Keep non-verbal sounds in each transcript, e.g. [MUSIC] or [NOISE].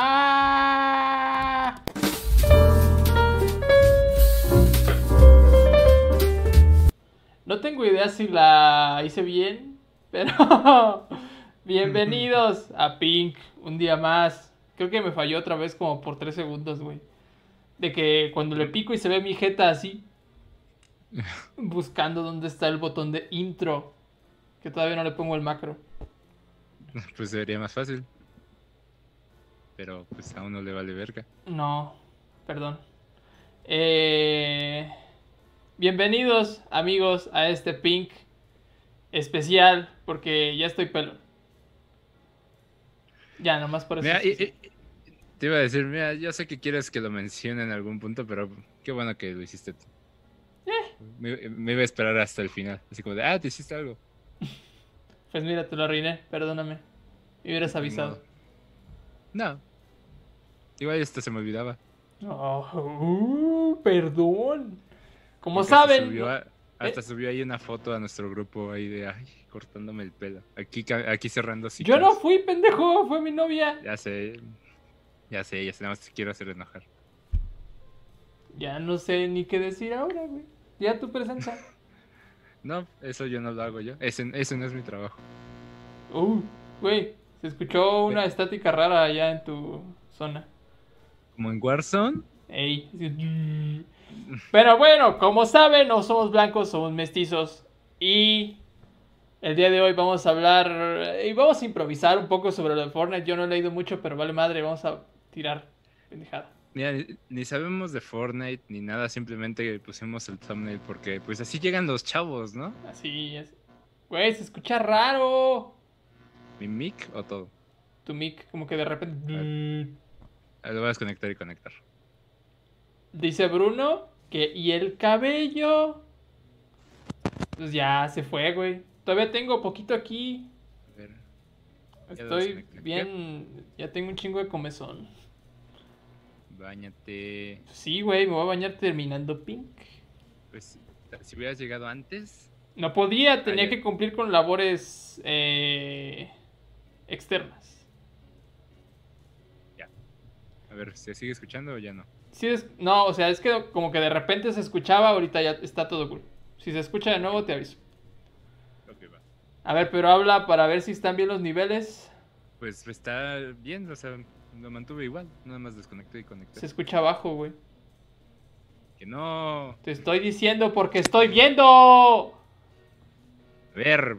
¡Ah! No tengo idea si la hice bien, pero [LAUGHS] bienvenidos a Pink, un día más. Creo que me falló otra vez como por tres segundos, güey. De que cuando le pico y se ve mi jeta así, [LAUGHS] buscando dónde está el botón de intro, que todavía no le pongo el macro. Pues sería más fácil. Pero pues a uno le vale verga. No, perdón. Eh, bienvenidos amigos a este Pink especial porque ya estoy pelo. Ya, nomás por eso. Mira, y- y- te iba a decir, mira, yo sé que quieres que lo mencione en algún punto, pero qué bueno que lo hiciste tú. Me, me iba a esperar hasta el final. Así como de, ah, te hiciste algo. [LAUGHS] Pues mira, te lo arruiné, perdóname. Me hubieras avisado. No. Igual esto se me olvidaba. Oh, uh, perdón. Como Porque hasta saben, subió a- hasta subió ahí una foto a nuestro grupo ahí de, ay, cortándome el pelo. Aquí, aquí cerrando yo ciclos. no fui pendejo, fue mi novia. Ya sé. Ya sé, ya sé, nada más te quiero hacer enojar. Ya no sé ni qué decir ahora, güey. Ya tu presencia. [LAUGHS] No, eso yo no lo hago yo. Ese, ese no es mi trabajo. Uh, güey, se escuchó una estática rara allá en tu zona. Como en Warzone, Ey. Pero bueno, como saben, no somos blancos, somos mestizos. Y el día de hoy vamos a hablar y vamos a improvisar un poco sobre lo de Fortnite. Yo no he leído mucho, pero vale madre, vamos a tirar pendejada. Mira, ni, ni sabemos de Fortnite ni nada, simplemente pusimos el thumbnail porque pues así llegan los chavos, ¿no? Así es. Güey, se escucha raro. Mi mic o todo. Tu mic, como que de repente. Lo voy a desconectar y conectar. Dice Bruno que. ¿Y el cabello? Pues ya se fue, güey. Todavía tengo poquito aquí. A ver. Estoy bien. Ya tengo un chingo de comezón. Báñate. Sí, güey, me voy a bañar terminando Pink. Pues si hubieras llegado antes, No podía, tenía que cumplir con labores eh, externas. A ver, ¿se sigue escuchando o ya no? Sí, es, no, o sea, es que como que de repente se escuchaba, ahorita ya está todo cool. Si se escucha de nuevo, te aviso. Ok, va. A ver, pero habla para ver si están bien los niveles. Pues está bien, o sea, lo mantuve igual. Nada más desconecté y conecté. Se escucha abajo, güey. Que no. Te estoy diciendo porque estoy viendo. A ver.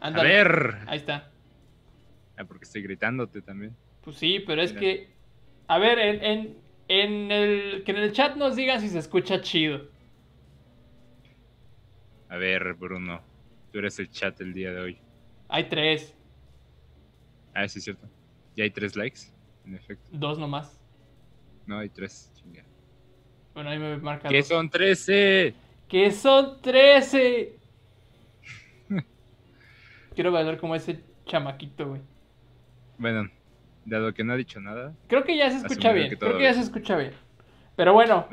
Ándale. A ver. Ahí está. Ah, porque estoy gritándote también. Pues sí, pero es Mira. que. A ver, en, en, en el. Que en el chat nos digan si se escucha chido. A ver, Bruno. Tú eres el chat el día de hoy. Hay tres, Ah, sí, es cierto. Ya hay tres likes, en efecto. dos nomás. No, hay tres. Chinga. Bueno, ahí me marca. ¿Qué dos. son 13? ¡Que son 13! [LAUGHS] Quiero bailar como ese chamaquito, güey. Bueno, dado que no ha dicho nada. Creo que ya se escucha bien. que Creo que ya se escucha bien. Pero bueno,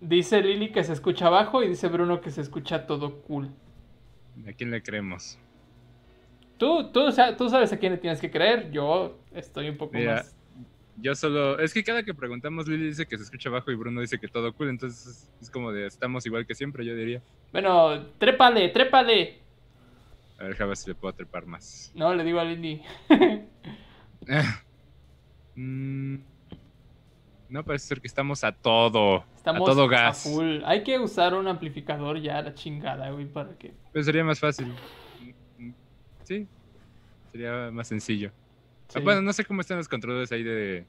dice Lili que se escucha bajo y dice Bruno que se escucha todo cool. ¿A quién le creemos? Tú, tú, o sea, tú sabes a quién le tienes que creer. Yo estoy un poco Mira, más. Yo solo. Es que cada que preguntamos, Lili dice que se escucha bajo y Bruno dice que todo cool. Entonces es, como de estamos igual que siempre, yo diría. Bueno, trépale, trépale. A ver, a ver si le puedo trepar más. No, le digo a Lili. [LAUGHS] [LAUGHS] Mm, no parece ser que estamos a todo. Estamos a todo gas. full. Hay que usar un amplificador ya, la chingada, güey, para que. Pero sería más fácil. Sí. Sería más sencillo. Sí. Ah, bueno, no sé cómo están los controles ahí de.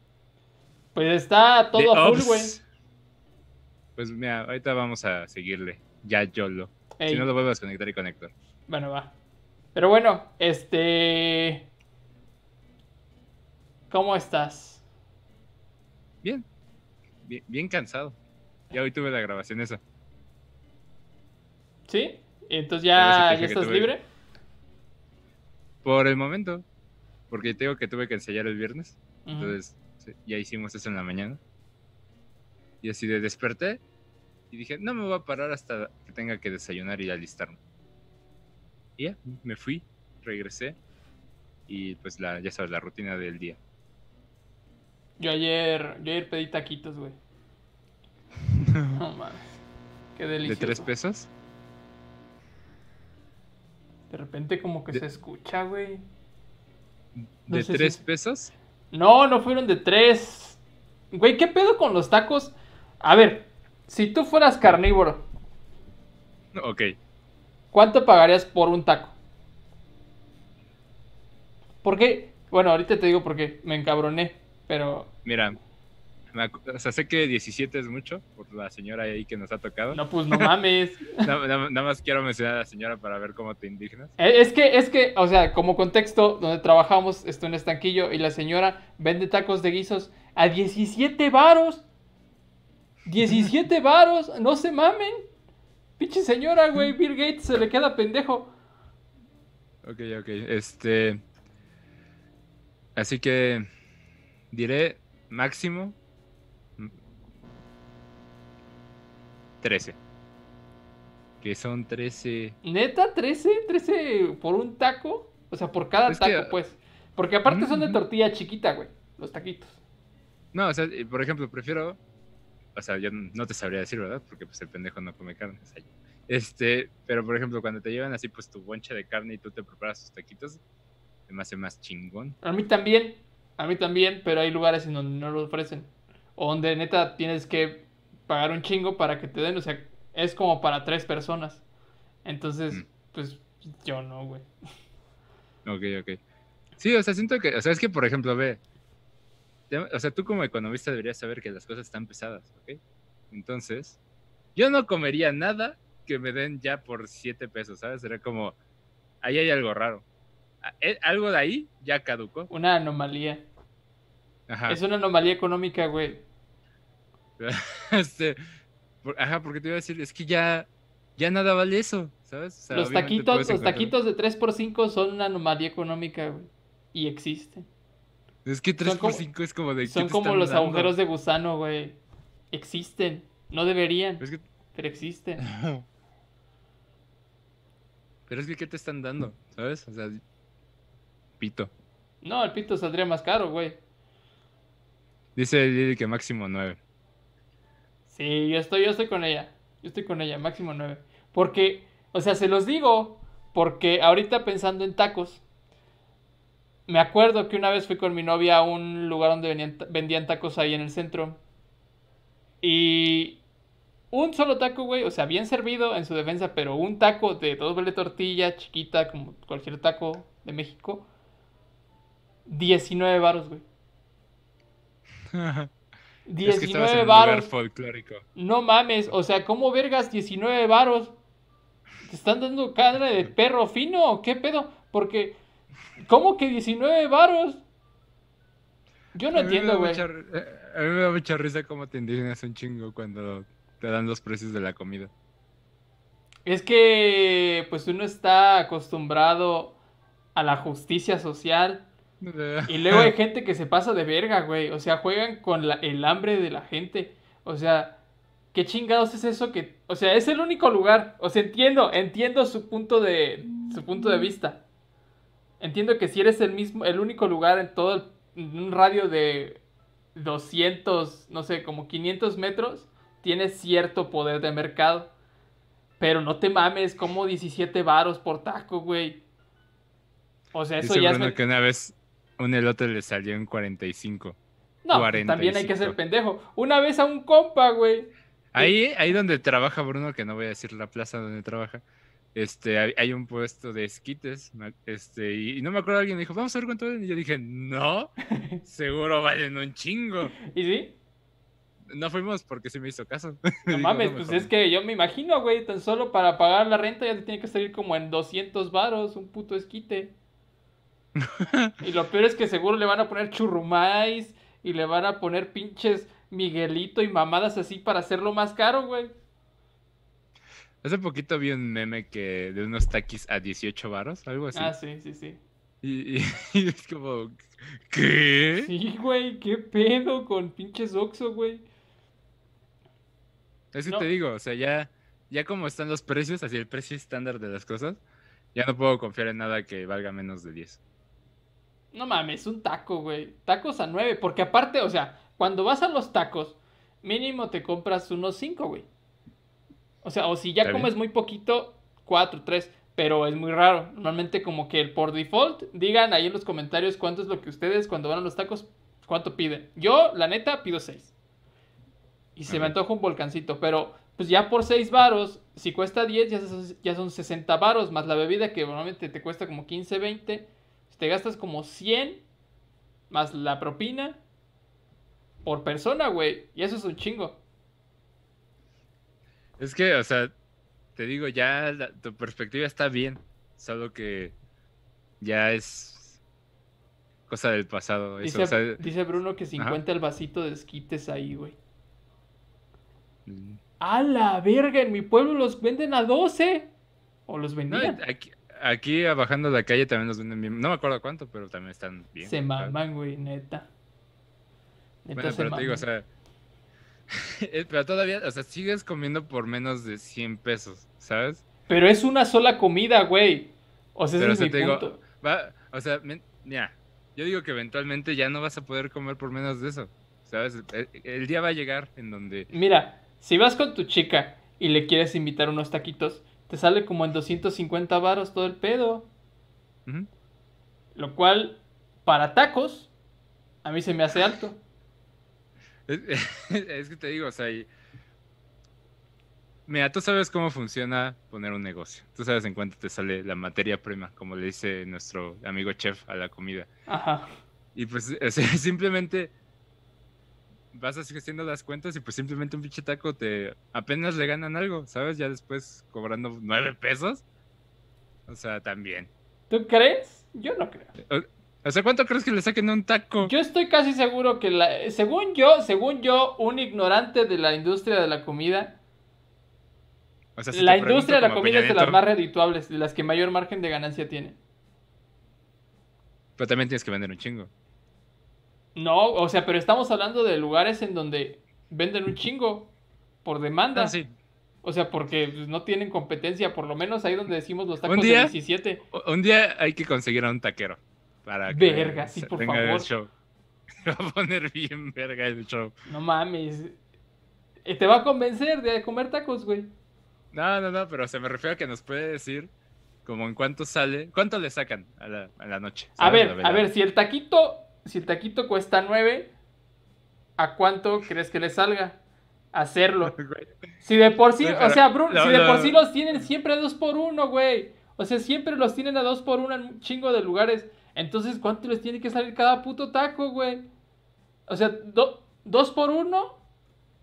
Pues está todo de a full, güey. Pues mira, ahorita vamos a seguirle. Ya YOLO. Ey. Si no lo vuelvo a desconectar y conectar. Bueno, va. Pero bueno, este. ¿Cómo estás? Bien. Bien, bien cansado. Ya hoy tuve la grabación esa. ¿Sí? Entonces ya, estás tuve- libre. Por el momento. Porque te digo que tuve que ensayar el viernes. Entonces, ya hicimos eso en la mañana. Y así de desperté. Y dije, no me voy a parar hasta que tenga que desayunar y alistarme. Y ya, me fui, regresé. Y pues la, ya sabes, la rutina del día. Yo ayer, yo ayer pedí taquitos, güey. [LAUGHS] No mames. Qué ¿De delicioso. tres pesos? De repente como que De- se escucha, güey. No ¿De si- tres pesos? No, no fueron de tres. Güey, ¿qué pedo con los tacos? A ver, si tú fueras carnívoro, Ok. ¿cuánto pagarías por un taco? ¿Por qué? Bueno, ahorita te digo por qué. Me encabroné, pero Mira, o sea, sé que 17 es mucho por la señora ahí que nos ha tocado. no, pues no mames. [LAUGHS] Nada, nada- nada más quiero mencionar a la señora para ver cómo te indignas. Eh, Es que, es que, o sea, como contexto, donde trabajamos, estoy en estanquillo y la señora vende tacos de guisos a 17 varos. 17 [LAUGHS] varos, no se mamen. Pinche señora, güey, [LAUGHS] Bill Gates se le queda pendejo. Ok, ok. Este. Así que diré máximo mm, 13. Que son 13. ¿Neta? ¿13? ¿13 por un taco? O sea, por cada Es que- taco, pues. Porque aparte son de tortilla chiquita, güey, los taquitos. No, o sea, por ejemplo, prefiero. O sea, yo no te sabría decir, ¿verdad? Porque pues el pendejo no come carne. o sea, yo. Este, pero por ejemplo, cuando te llevan así, pues tu bonche de carne y tú te preparas tus taquitos, me hace más chingón. A mí también, a mí también, pero hay lugares en donde no lo ofrecen. O donde neta tienes que pagar un chingo para que te den, o sea, es como para tres personas. Entonces, Mm. pues yo no, güey. Ok, ok. Sí, o sea, siento que, o sea, es que, por ejemplo, ve, o sea, tú como economista deberías saber que las cosas están pesadas, ¿ok? Entonces, yo no comería nada que me den ya por 7 pesos, ¿sabes? Sería como, ahí hay algo raro. A- eh, Algo de ahí ya caducó. Una anomalía. Ajá. Es una anomalía económica, güey. [LAUGHS] Este, por- ajá, porque te iba a decir, es que ya, ya nada vale eso, ¿sabes? O sea, los taquitos, los encontrar- taquitos de 3x5 son una anomalía económica, güey. Y existen. Es que 3 son por como- 5 es como de... ¿qué Son como los dando? agujeros de gusano, güey. Existen. No deberían, Es que pero existen. [LAUGHS] Pero es que, ¿qué te están dando? ¿Sabes? O sea, pito. No, el pito saldría más caro, güey. Dice Lili que máximo 9. Sí, yo estoy, yo estoy con ella. Yo estoy con ella, máximo 9. Porque, o sea, se los digo, porque ahorita pensando en tacos, me acuerdo que una vez fui con mi novia a un lugar donde venían- vendían tacos ahí en el centro. Y un solo taco, güey, o sea, bien servido en su defensa, pero un taco de doble tortilla, chiquita, como cualquier taco de México, 19 varos, güey. [LAUGHS] es que estabas 19 en un lugar varos. folclórico. No mames, o sea, ¿cómo vergas 19 varos? ¿Te están dando carne de perro fino o qué pedo? Porque, ¿cómo que 19 varos? Yo no entiendo, güey. eh, A mí me da mucha risa cómo te indignas un chingo cuando te dan los precios de la comida. Es que, pues uno está acostumbrado a la justicia social. [LAUGHS] Y luego hay gente que se pasa de verga, güey. O sea, juegan con la- el hambre de la gente. O sea, ¿qué chingados es eso que... O sea, es el único lugar. O sea, entiendo, entiendo su punto de, su punto de vista. Entiendo que si eres el mismo, el único lugar en todo el, en un radio de 200, no sé, como 500 metros, tienes cierto poder de mercado. Pero no te mames, como 17 varos por taco, güey. O sea, eso Dice ya es... Bruno men- que una vez un elote le salió en 45. No, pues, también hay que ser 45. pendejo. Una vez a un compa, güey. Ahí, ahí donde trabaja Bruno, que no voy a decir la plaza donde trabaja, este, hay, hay un puesto de esquites, este, y, y no me acuerdo, alguien me dijo, vamos a ver cuánto valen, y yo dije, no, [LAUGHS] seguro valen un chingo. ¿Y sí? No fuimos porque sí me hizo caso. No [LAUGHS] Digo, mames, me pues jodí". es que yo me imagino, güey, tan solo para pagar la renta ya te tiene que salir como en 200 varos un puto esquite. [LAUGHS] y lo peor es que seguro le van a poner churrumais y le van a poner pinches Miguelito y mamadas así para hacerlo más caro, güey. Hace poquito vi un meme que de unos taquis a 18 varos, algo así. Ah, sí, sí, sí. Y, y- [LAUGHS] y es como, ¿qué? Sí, güey, qué pedo con pinches Oxxo, güey. Es que No. te digo, o sea, ya, ya como están los precios, así el precio estándar de las cosas, ya no puedo confiar en nada que valga menos de 10. No mames, un taco, güey. Tacos a 9. Porque aparte, o sea, cuando vas a los tacos, mínimo te compras unos 5, güey. O sea, o si ya comes bien. muy poquito, 4, 3. Pero es muy raro. Normalmente como que por default, digan ahí en los comentarios cuánto es lo que ustedes cuando van a los tacos, cuánto piden. Yo, la neta, pido 6. Y se me antoja un volcancito. Pero, pues ya por 6 varos, si cuesta 10, ya son, ya son 60 varos. Más la bebida que normalmente te cuesta como 15, 20. Te gastas como 100. Más la propina. Por persona, güey. Y eso es un chingo. Es que, o sea, te digo, ya la- tu perspectiva está bien, solo que ya es cosa del pasado. Eso, Dice, o sea, dice Bruno que 50 el vasito de esquites ahí, güey. mm, ¡A la verga! En mi pueblo los venden a 12. O los no, vendían. aquí, aquí bajando la calle también los venden bien. No me acuerdo cuánto, pero también están bien. se maman, güey, neta. Neta Bueno, pero te digo, o sea, [LAUGHS] eh, pero todavía, o sea, sigues comiendo por menos de 100 pesos, ¿sabes? Pero es una sola comida, güey. O sea, Pero, es o sea, mi te digo. Va, o sea, mira, yo digo que eventualmente ya no vas a poder comer por menos de eso, ¿sabes? El, el día va a llegar en donde... Mira, si vas con tu chica y le quieres invitar unos taquitos, te sale como en 250 varos todo el pedo. Lo cual, para tacos, a mí se me hace alto. [LAUGHS] Es, es que te digo, o sea, y- mira, tú sabes cómo funciona poner un negocio. Tú sabes en cuánto te sale la materia prima, como le dice nuestro amigo chef a la comida. Ajá. Y pues [LAUGHS] o sea, simplemente vas así haciendo las cuentas y pues simplemente un pinche taco te apenas le ganan algo, ¿sabes? Ya después cobrando nueve pesos. O sea, también. ¿Tú crees? Yo no creo. O sea, ¿cuánto crees que le saquen un taco? Yo estoy casi seguro que la, según yo, según yo, un ignorante de la industria de la comida, O sea, si la industria de la comida es de las más redituables, de las que mayor margen de ganancia tiene. Pero también tienes que vender un chingo. No, o sea, pero estamos hablando de lugares en donde venden un chingo por demanda. Ah, sí. O sea, porque pues, no tienen competencia, por lo menos ahí donde decimos los tacos Un día- de 17. O- Un día hay que conseguir a un taquero. Para que Verga, sí, por el favor. show. [LAUGHS] Va a poner bien verga el show. No mames. Eh, Te va a convencer de comer tacos, güey. No, no, no, pero se me refiero a que nos puede decir como en cuánto sale, cuánto le sacan a la, a la noche. A ver, a ver, si el taquito, si el taquito cuesta 9, ¿a cuánto crees que le salga? Hacerlo. [LAUGHS] Si de por sí, o sea, Bruno, no, si de por sí los tienen siempre a 2 por 1 güey. O sea, siempre los tienen a 2 por 1 en un chingo de lugares. Entonces, ¿cuánto les tiene que salir cada puto taco, güey? O sea, 2 por 1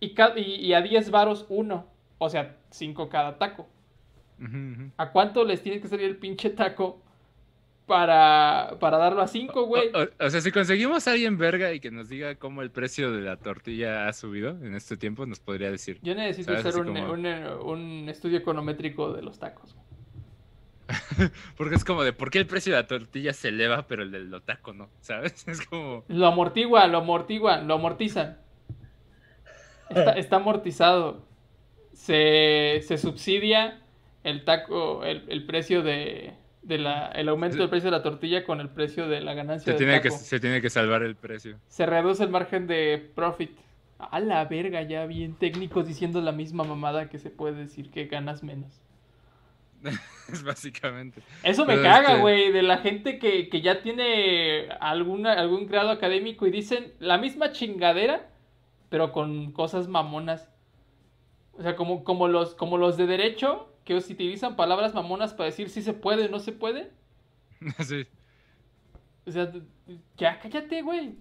y, y, y a 10 varos uno. O sea, 5 cada taco. ujú, ujú. ¿A cuánto les tiene que salir el pinche taco para, para darlo a 5, güey? O, o- o sea, si conseguimos a alguien verga y que nos diga cómo el precio de la tortilla ha subido en este tiempo, nos podría decir. Yo necesito ¿Sabes? hacer un, como- un, un estudio econométrico de los tacos. [LAUGHS] Porque es como de por qué el precio de la tortilla se eleva, pero el del taco no, ¿sabes? [LAUGHS] Es como. Lo amortiguan, lo amortiguan, lo amortizan. Está, [LAUGHS] está amortizado. Se, se subsidia el taco, el, el precio de, de la, el aumento del precio de la tortilla con el precio de la ganancia Se tiene, que, se tiene que salvar el precio. Se reduce el margen de profit. A la verga, ya bien técnicos diciendo la misma mamada que se puede decir que ganas menos. [LAUGHS] Es básicamente. Eso me Pero, caga, este- güey, de la gente que, que ya tiene alguna, algún grado académico y dicen la misma chingadera, pero con cosas mamonas. O sea, como, como, los, como los de derecho, que se utilizan palabras mamonas para decir si se puede o no se puede. [LAUGHS] Sí. O sea, ya cállate, güey.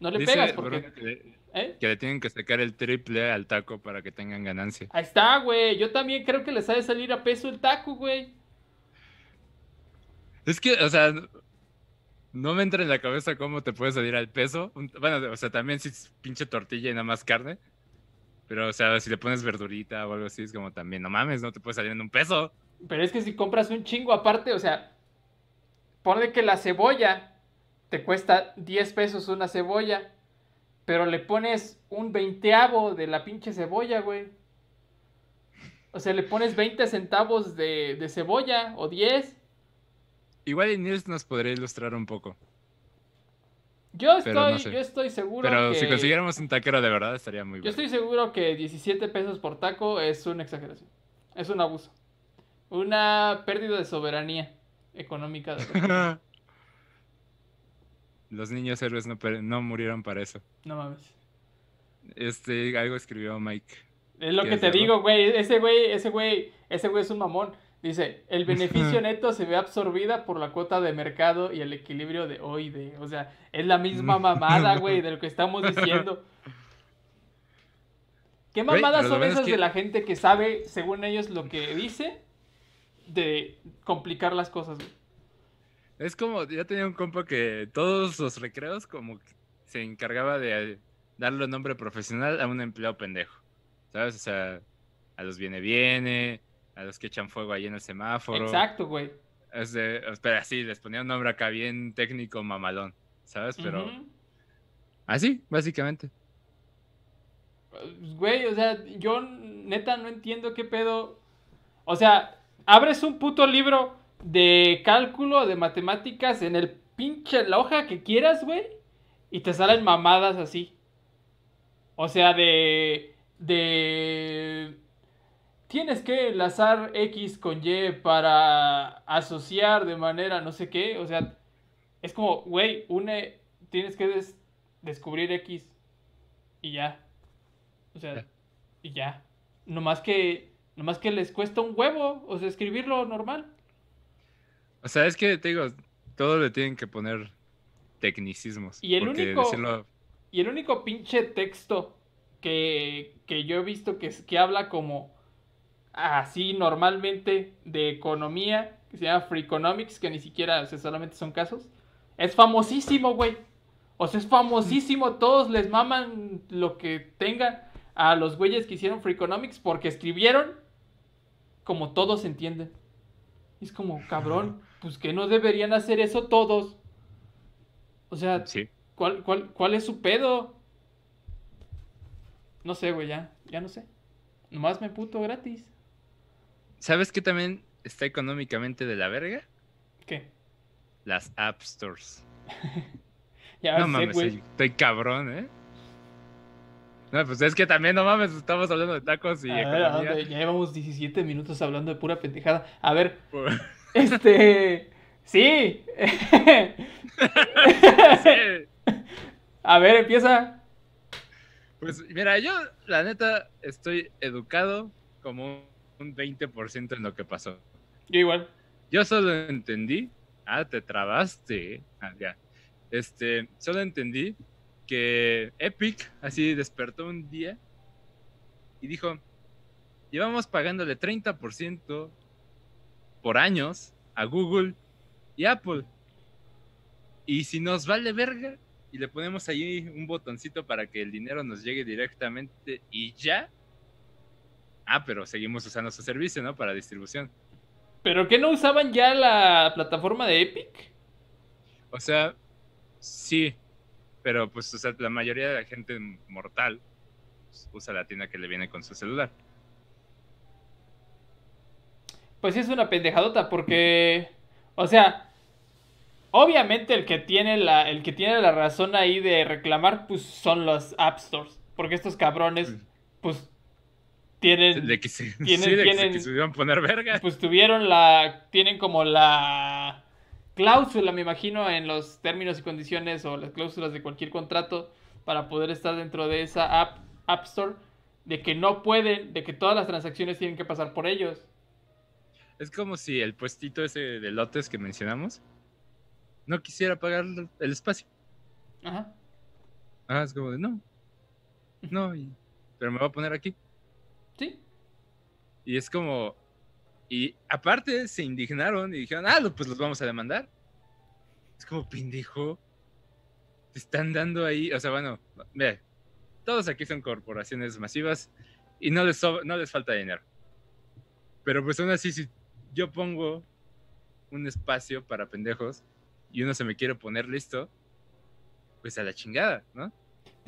No le Dice pegas porque... Bruno que, le, ¿eh? que le tienen que sacar el triple al taco para que tengan ganancia. Ahí está, güey. Yo también creo que les ha de salir a peso el taco, güey. Es que, o sea, no me entra en la cabeza cómo te puede salir al peso. Bueno, o sea, también si es pinche tortilla y nada más carne. Pero, o sea, si le pones verdurita o algo así, es como también, no mames, no te puede salir en un peso. Pero es que si compras un chingo aparte, o sea, ponle que la cebolla te cuesta 10 pesos una cebolla, pero le pones un veinteavo de la pinche cebolla, güey. O sea, le pones 20 centavos de, de cebolla o 10. igual Nils nos podría ilustrar un poco. Yo no estoy, sé. yo estoy seguro Pero que... si consiguiéramos un taquero de verdad estaría muy Yo bueno. estoy seguro que 17 pesos por taco es una exageración. Es un abuso. Una pérdida de soberanía económica. de [LAUGHS] los- niños héroes no, no murieron para eso. No mames. Este, algo escribió Mike. Es lo que ¿Quieres te digo, güey. Ese güey, ese güey, ese güey es un mamón. Dice, el beneficio neto se ve absorbida por la cuota de mercado y el equilibrio de hoy de. O sea, es la misma mamada, güey, [LAUGHS] de lo que estamos diciendo. ¿Qué mamadas son es esas que- de la gente que sabe, según ellos, lo que dice de complicar las cosas, güey? Es como, ya tenía un compa que todos los recreos como que se encargaba de darle un nombre profesional a un empleado pendejo. ¿Sabes? O sea, a los viene viene, a los que echan fuego ahí en el semáforo. Exacto, güey. Es de, pero así, les ponía un nombre acá bien técnico, mamalón. ¿Sabes? Pero así, básicamente. Pues, Güey, o sea, yo neta no entiendo qué pedo. O sea, abres un puto libro de cálculo, de matemáticas en el pinche la hoja que quieras, güey, y te salen mamadas así. O sea, de de tienes que enlazar X con Y para asociar de manera no sé qué, o sea, es como, güey, une tienes que des- descubrir X y ya. O sea, y ya. Nomás que, nomás que les cuesta un huevo, o sea, escribirlo normal. O sea, es que te digo, todo le tienen que poner tecnicismos. Y el único- decirlo- Y el único pinche texto que, que yo he visto que, que habla como así normalmente de economía, que se llama Freakonomics, que ni siquiera, o sea, solamente son casos, es famosísimo, güey. O sea, es famosísimo, todos les maman lo que tengan a los güeyes que hicieron Freakonomics porque escribieron como todos entienden. Es como, cabrón, pues que no deberían hacer eso todos. O sea, Sí. ¿Cuál, cuál, cuál es su pedo? No sé, güey, ya. Ya no sé. Nomás me puto gratis. ¿Sabes qué también está económicamente de la verga? ¿Qué? Las App Stores. [LAUGHS] Ya no sé, mames, estoy, cabrón, ¿eh? No, pues es que también, no mames, estamos hablando de tacos y A. Ya llevamos 17 minutos hablando de pura pendejada. A ver, [LAUGHS] este. Sí. Sí. [LAUGHS] A ver, empieza. Pues mira, yo la neta estoy educado como un 20% en lo que pasó. Yo igual. Yo solo entendí. Ah, te trabaste. Ah, ya. Este, solo entendí que Epic así despertó un día y dijo: Llevamos pagándole 30% por años a Google y Apple. Y si nos vale verga y le ponemos ahí un botoncito para que el dinero nos llegue directamente y ya. Ah, pero seguimos usando su servicio, ¿no? Para distribución. ¿Pero qué no usaban ya la plataforma de Epic? O sea, sí, pero pues o sea, la mayoría de la gente mortal usa la tienda que le viene con su celular. Pues sí es una pendejadota porque, o sea, obviamente el que tiene la, el que tiene la razón ahí de reclamar, pues son los App Stores, porque estos cabrones, pues tienen, De que se, tienen- sí, de que se quisieron poner verga. pues tuvieron la, tienen como la cláusula, me imagino, en los términos y condiciones o las cláusulas de cualquier contrato para poder estar dentro de esa app, app Store, de que no pueden, de que todas las transacciones tienen que pasar por ellos. Es como si el puestito ese de lotes que mencionamos no quisiera pagar el espacio. Ajá. Ah, es como de no. No, y- pero me voy a poner aquí. Y es como. Y aparte se indignaron y dijeron, ah, pues los vamos a demandar. Es como pendejo. Te están dando ahí. O sea, bueno, ve, todos aquí son corporaciones masivas y no les, no les falta dinero. Pero pues aún así, si yo pongo un espacio para pendejos y uno se me quiere poner listo, pues a la chingada, ¿no?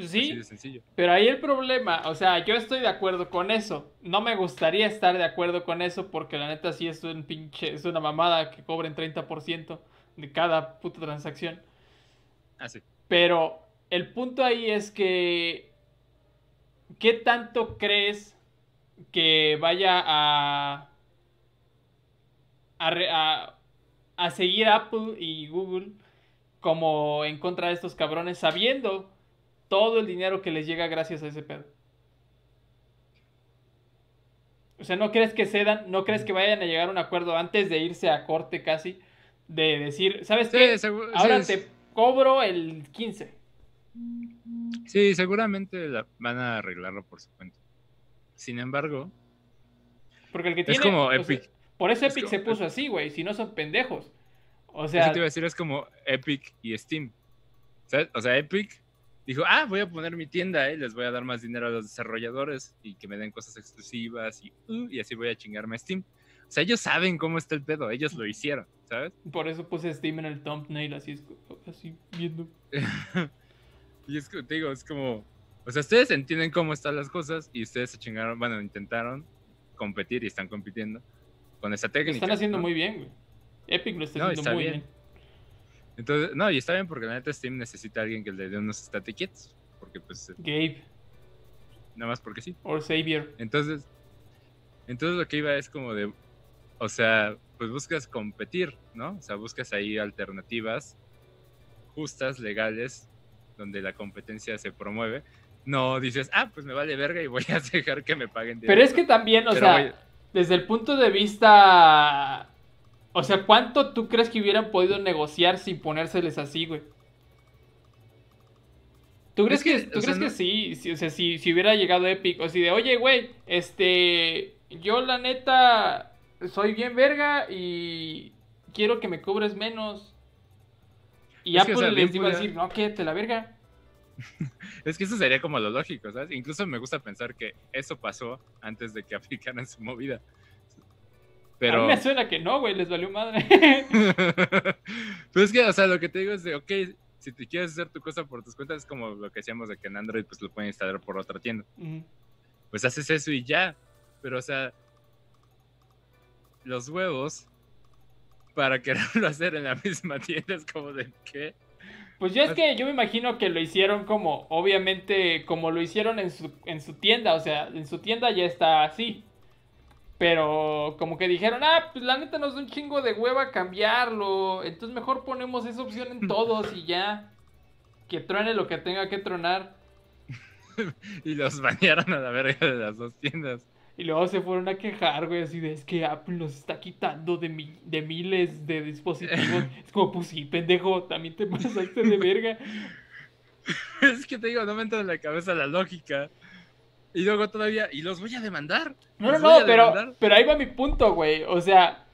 Pues Así sí, de sencillo. pero ahí el problema, o sea, yo estoy de acuerdo con eso. No me gustaría estar de acuerdo con eso porque la neta sí es un pinche, es una mamada que cobren 30%. de cada puta transacción. Ah, sí. Pero el punto ahí es que. ¿Qué tanto crees que vaya a. a, a seguir Apple y Google como en contra de estos cabrones, sabiendo todo el dinero que les llega gracias a ese pedo? O sea, ¿no crees que cedan? ¿No crees que vayan a llegar a un acuerdo antes de irse a corte casi? De decir, ¿sabes Sí, qué? Ahora sí, te cobro el 15. Sí, seguramente la- van a arreglarlo por su cuenta. Sin embargo, Porque el que Es tiene. como o sea, Epic. por eso Es Epic como- se puso así, güey. Si no son pendejos. O eso sea, te iba a decir, es como Epic y Steam. ¿Sabes? O sea, Epic dijo, ah, voy a poner mi tienda, eh, les voy a dar más dinero a los desarrolladores y que me den cosas exclusivas y, uh, y así voy a chingarme a Steam. O sea, ellos saben cómo está el pedo, ellos lo hicieron, ¿sabes? por eso puse Steam en el thumbnail, así es, así viendo. [LAUGHS] y es que te digo, es como, o sea, ustedes entienden cómo están las cosas y ustedes se chingaron, bueno, intentaron competir y están compitiendo con esa Lo técnica. están haciendo ¿no? muy bien, güey. Epic lo está No, haciendo está muy bien. bien. Entonces, no, y está bien porque la neta Steam necesita a alguien que le dé unos static kits, porque pues, Gabe nada más porque sí. o Xavier. Entonces, entonces lo que iba es como de, o sea, pues buscas competir, ¿no? O sea, buscas ahí alternativas justas, legales, donde la competencia se promueve. No dices, ah, pues me vale verga y voy a [LAUGHS] dejar que me paguen. Pero es directo". que también, o Pero sea, voy- desde el punto de vista. O sea, ¿cuánto tú crees que hubieran podido negociar sin ponérseles así, güey? ¿Tú crees Es que, que, tú o sea, crees que no- sí? Sí, O sea, si, si hubiera llegado Epic, o si de, oye, güey, este. Yo la neta. Soy bien verga y. Quiero que me cobres menos. Y Es que, Apple o sea, bien les iba a decir, no, quédate la verga. [LAUGHS] Es que eso sería como lo lógico, ¿sabes? Incluso me gusta pensar que eso pasó antes de que [LAUGHS] aplicaran su movida. A mí me suena que no, güey, les valió madre. [LAUGHS] Pero es que, o sea, lo que te digo es de, ok, si te quieres hacer tu cosa por tus cuentas, es como lo que decíamos de que en Android pues lo pueden instalar por otra tienda. Pues haces eso y ya. Pero, o sea, los huevos para quererlo [LAUGHS] hacer en la misma tienda es como de, ¿qué? Pues yo es que yo me imagino que lo hicieron como, obviamente, como lo hicieron en su, en su tienda, o sea, en su tienda ya está así. Pero como que dijeron, ah, pues la neta nos da un chingo de hueva cambiarlo, entonces mejor ponemos esa opción en todos y ya. Que truene lo que tenga que tronar. [LAUGHS] Y los banearon a la verga de las dos tiendas. Y luego se fueron a quejar, güey, así de, es que Apple nos está quitando de, mi- de miles de dispositivos. [LAUGHS] es como, pues sí, pendejo, también te pasaste de verga. [LAUGHS] es que te digo, no me entra en la cabeza la lógica. Y luego todavía, y los voy a demandar. No, no, no, pero, pero ahí va mi punto, güey. O sea,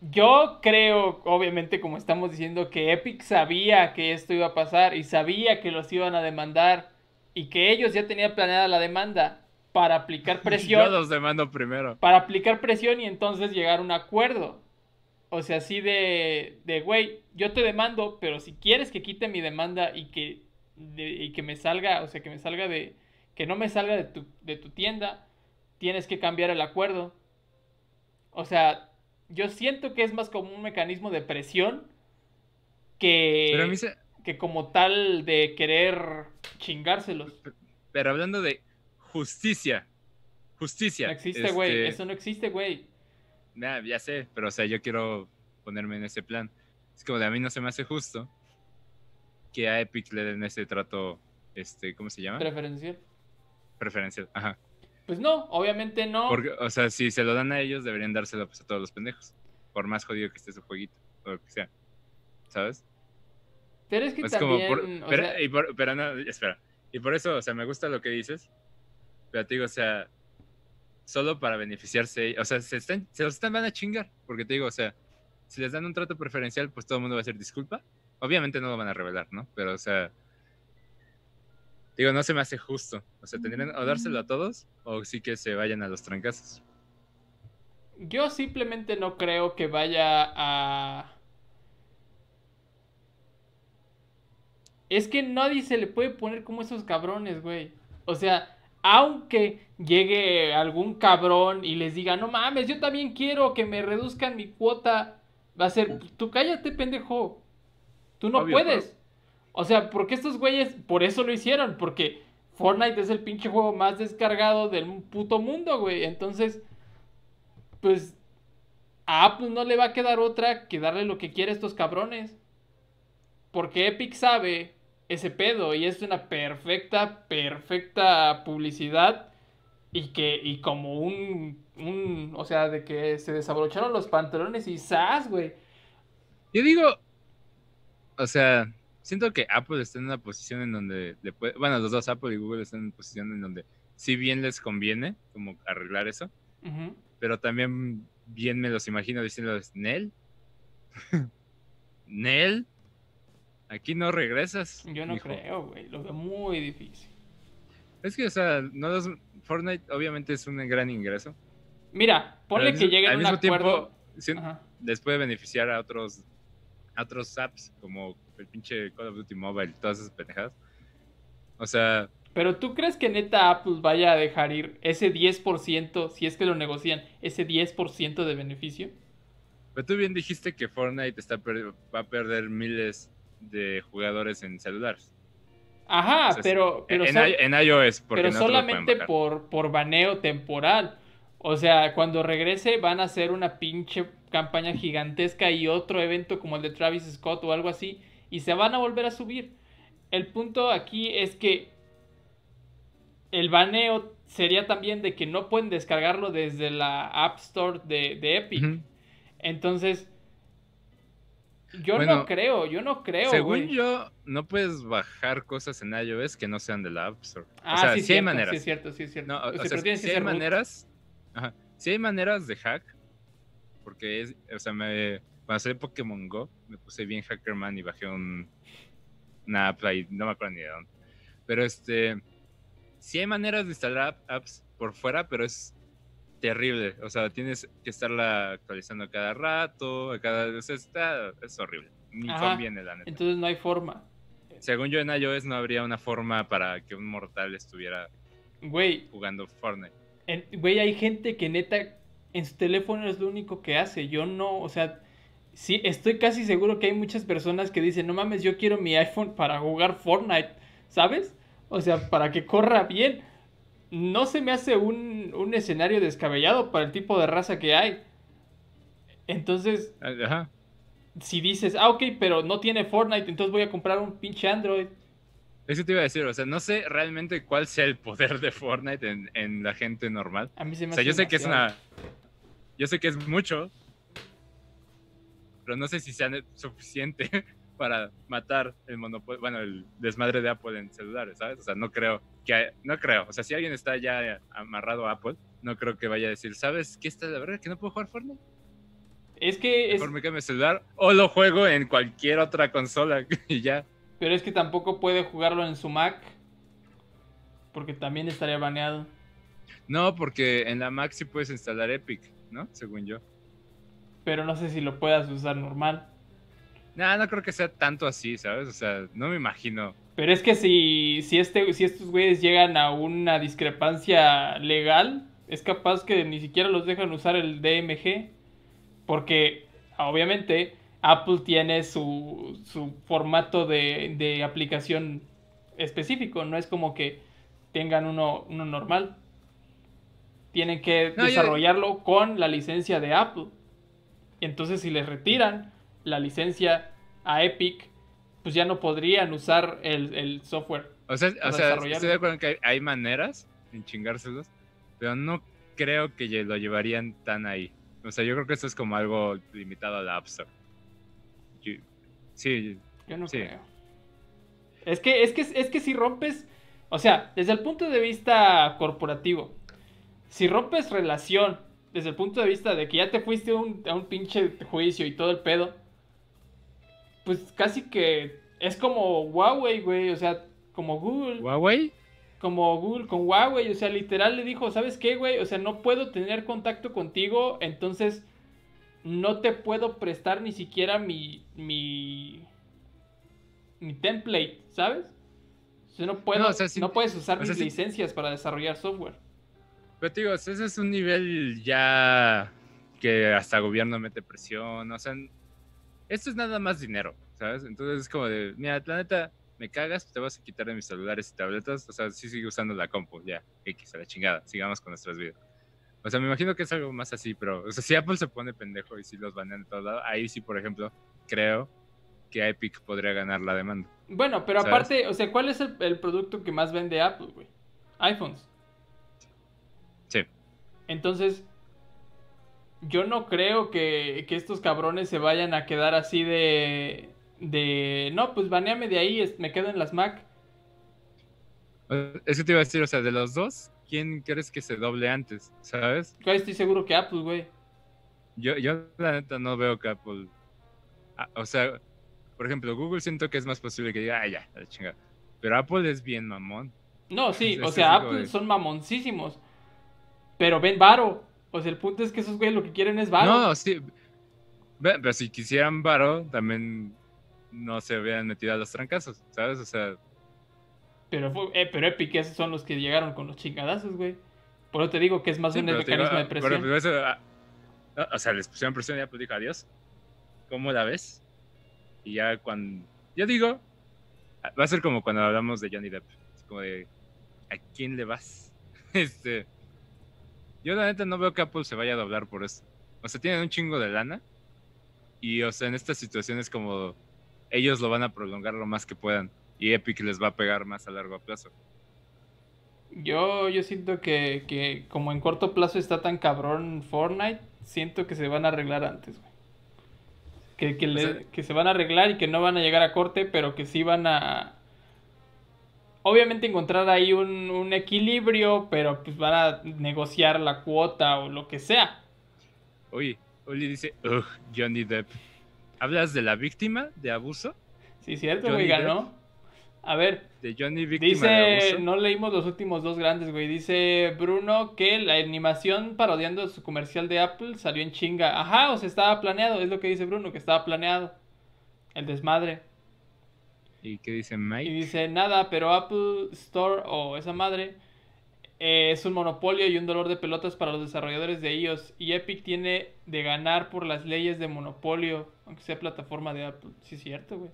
yo creo, obviamente, como estamos diciendo, que Epic sabía que esto iba a pasar y sabía que los iban a demandar y que ellos ya tenían planeada la demanda para aplicar [LAUGHS] Yo presión, los demando primero. para aplicar presión y entonces llegar a un acuerdo. O sea, así de, de, güey, yo te demando, pero si quieres que quite mi demanda y que, de- y que me salga, o sea, que me salga de, que no me salga de tu, de tu tienda, tienes que cambiar el acuerdo. O sea, yo siento que es más como un mecanismo de presión que, se... que como tal de querer chingárselos. Pero hablando de justicia. Justicia. No existe, güey. este, Eso no existe, güey. nah, ya sé, pero o sea, yo quiero ponerme en ese plan. Es como de a mí no se me hace justo que a Epic le den ese trato, este, ¿cómo se llama? Preferencial. Preferencial. Ajá. Pues no, obviamente no. Porque, o sea, si se lo dan a ellos, deberían dárselo pues, a todos los pendejos. Por más jodido que esté su jueguito, o lo que sea. ¿Sabes? Pero es que Es como, también, por- o pero, sea, y por- pero no, espera. Y por eso, o sea, me gusta lo que dices. Pero te digo, o sea, solo para beneficiarse, o sea, se, están, se los están, van a chingar. Porque te digo, o sea, si les dan un trato preferencial, pues todo el mundo va a hacer disculpa. Obviamente no lo van a revelar, ¿no? Pero, o sea, digo, no se me hace justo. O sea, tendrían o dárselo a todos o sí que se vayan a los trancazos. yo simplemente no creo que vaya a... Es que nadie se le puede poner como esos cabrones, güey. O sea, aunque llegue algún cabrón y les diga, no mames, yo también quiero que me reduzcan mi cuota, va a ser, tú cállate, pendejo. Tú no Obvio, puedes. O sea, porque estos güeyes por eso lo hicieron, porque Fortnite es el pinche juego más descargado del puto mundo, güey. Entonces, pues a Apple no le va a quedar otra que darle lo que quiere a estos cabrones. Porque Epic sabe ese pedo y es una perfecta, perfecta publicidad y que, y como un, un, o sea, de que se desabrocharon los pantalones y ¡zas, güey! Yo digo, o sea, siento que Apple está en una posición en donde, le puede, bueno, los dos, Apple y Google, están en una posición en donde si bien les conviene como arreglar eso, pero también bien me los imagino diciéndoles, Nel, [LAUGHS] Nel, aquí no regresas. Yo no mijo". creo, güey. Lo veo muy difícil. Es que, o sea, no los, Fortnite obviamente es un gran ingreso. Mira, ponle que lleguen a un mismo acuerdo. tiempo, Ajá. les puede beneficiar a otros, a otros apps como el pinche Call of Duty Mobile, todas esas pendejadas. O sea, Pero tú crees que neta Apple vaya a dejar ir ese 10%, si es que lo negocian, ese 10% de beneficio? pero tú bien dijiste que Fortnite está va a perder miles de jugadores en celulares. Ajá, O sea, pero, pero, en, en iOS, porque pero no solamente por, por baneo temporal. O sea, cuando regrese van a hacer una pinche campaña gigantesca y otro evento como el de Travis Scott o algo así, y se van a volver a subir. El punto aquí es que el baneo sería también de que no pueden descargarlo desde la App Store de, de Epic. Entonces, yo no creo, yo no creo, Según güey. yo, no puedes bajar cosas en iOS que no sean de la App Store. Ah, o sea, sí, sí, hay maneras. Sí, es cierto, sí, es cierto. No, o, O sea, o sea, pero tienes sí que hay maneras. Ajá. Sí hay maneras de hack. Porque es, o sea, me, cuando salió Pokémon Go, me puse bien Hackerman y bajé un, una app ahí, no me acuerdo ni de dónde. Pero este, sí hay maneras de instalar app- apps por fuera, pero es terrible. O sea, tienes que estarla actualizando cada rato, a cada, o sea, está, es horrible. Ni Ajá. conviene, la neta. Entonces no hay forma. Según yo en iOS no habría una forma para que un mortal estuviera Güey, jugando Fortnite. en- güey, hay gente que neta en su teléfono es lo único que hace. Yo no, o sea, sí, estoy casi seguro que hay muchas personas que dicen, no mames, yo quiero mi iPhone para jugar Fortnite, ¿sabes? O sea, para que corra bien. No se me hace un, un escenario descabellado para el tipo de raza que hay. Entonces, Ajá. si dices, ah, ok, pero no tiene Fortnite, entonces voy a comprar un pinche Android. Eso te iba a decir, o sea, no sé realmente cuál sea el poder de Fortnite en, en la gente normal. A mí se me O sea, hace yo sé que es una. Yo sé que es mucho, pero no sé si sea suficiente [LAUGHS] para matar el monopolio, bueno, el desmadre de Apple en celulares, ¿sabes? O sea, no creo que. hay- no creo. O sea, si alguien está ya amarrado a Apple, no creo que vaya a decir, ¿sabes qué está la verdad? Que no puedo jugar Fortnite. Es que es, Mejor me cambio de celular o lo juego en cualquier otra consola [LAUGHS] y ya. Pero es que tampoco puede jugarlo en su Mac. Porque también estaría baneado. No, porque en la Mac sí puedes instalar Epic, ¿no? Según yo. Pero no sé si lo puedas usar normal. No, no creo que sea tanto así, ¿sabes? O sea, no me imagino. Pero es que si, si, este, si estos güeyes llegan a una discrepancia legal, es capaz que ni siquiera los dejan usar el DMG. Porque obviamente Apple tiene su, su formato de, de aplicación específico. No es como que tengan uno, uno normal. Tienen que No, yo- desarrollarlo con la licencia de Apple. Entonces si les retiran la licencia a Epic, pues ya no podrían usar el, el software. O sea, o sea estoy de acuerdo en que hay, hay maneras en chingárselos, pero no creo que lo llevarían tan ahí. O sea, yo creo que esto es como algo limitado a la App Store. Yo- sí, Yo no Sí. creo. Es que, es que, es que si rompes, o sea, desde el punto de vista corporativo, si rompes relación, desde el punto de vista de que ya te fuiste a un, a un pinche juicio y todo el pedo, pues casi que es como Huawei, güey, o sea, como Google, Huawei. como Google con Huawei, o sea, literal le dijo, ¿sabes qué, güey? O sea, no puedo tener contacto contigo, entonces no te puedo prestar ni siquiera mi mi mi template, ¿sabes? O sea, no puedo, No, no, o sea, sí- puedes usar o mis licencias para desarrollar software. Pero te digo, ese es un nivel ya que hasta gobierno mete presión. O sea, esto es nada más dinero, ¿sabes? Entonces es como de, mira, la neta, me cagas, te vas a quitar de mis celulares y tabletas, o sea, sí sigue usando la compu, ya, X, a la chingada, sigamos con nuestras vidas. O sea, me imagino que es algo más así, pero, o sea, si Apple se pone pendejo y si los banean de todos lados, ahí sí, por ejemplo, creo que Epic podría ganar la demanda. Bueno, pero ¿Sabes? aparte, o sea, ¿cuál es el, el producto que más vende Apple, güey? iPhones. Entonces, yo no creo que, que estos cabrones se vayan a quedar así de... De... No, pues baneame de ahí, me quedo en las Mac. Es que te iba a decir, o sea, de los dos, ¿quién crees que se doble antes? ¿Sabes? Yo estoy seguro que Apple, güey. Yo, yo la neta no veo que Apple. ah, o sea, por ejemplo, Google siento que es más posible que diga, ah, ya, la chingada. Pero Apple es bien mamón. No, sí, Es o sea, Apple de- son mamoncísimos. Pero ven varo. O sea, el punto es que esos güeyes lo que quieren es varo. No, sí. Pero si quisieran varo, también no se hubieran metido a los trancazos, ¿sabes? O sea, Pero, fue- eh, pero Epic esos son los que llegaron con los chingadazos, güey. Por eso te digo que es más sí, un digo, mecanismo de ah, presión. pero eso, ah, o sea, les pusieron presión y Apple dijo adiós. ¿Cómo la ves? Y ya cuando. Yo digo, ah, va a ser como cuando hablamos de Johnny Depp. Es como de, ¿a quién le vas? [LAUGHS] Este. Yo la neta no veo que Apple se vaya a doblar por eso. O sea, tienen un chingo de lana. Y, o sea, en estas situaciones como ellos lo van a prolongar lo más que puedan. Y Epic les va a pegar más a largo plazo. Yo, yo siento que, que como en corto plazo está tan cabrón Fortnite, siento que se van a arreglar antes, güey. Que, que, le- sea- que se van a arreglar y que no van a llegar a corte, pero que sí van a... Obviamente encontrar ahí un, un equilibrio, pero pues van a negociar la cuota o lo que sea. Oye, Oli dice, ugh, Johnny Depp. ¿Hablas de la víctima de abuso? Sí, cierto, güey, ganó. A ver, De Johnny víctima de Dice, abuso. no leímos los últimos dos grandes, güey. Dice Bruno que la animación parodiando su comercial de Apple salió en chinga. Ajá, o sea, estaba planeado, es lo que dice Bruno, que estaba planeado. El desmadre. ¿Y qué dice Y Mike? dice, nada, pero Apple Store o esa madre eh, es un monopolio y un dolor de pelotas para los desarrolladores de iOS. Y Epic tiene de ganar por las leyes de monopolio, aunque sea plataforma de Apple. Sí, es cierto, güey.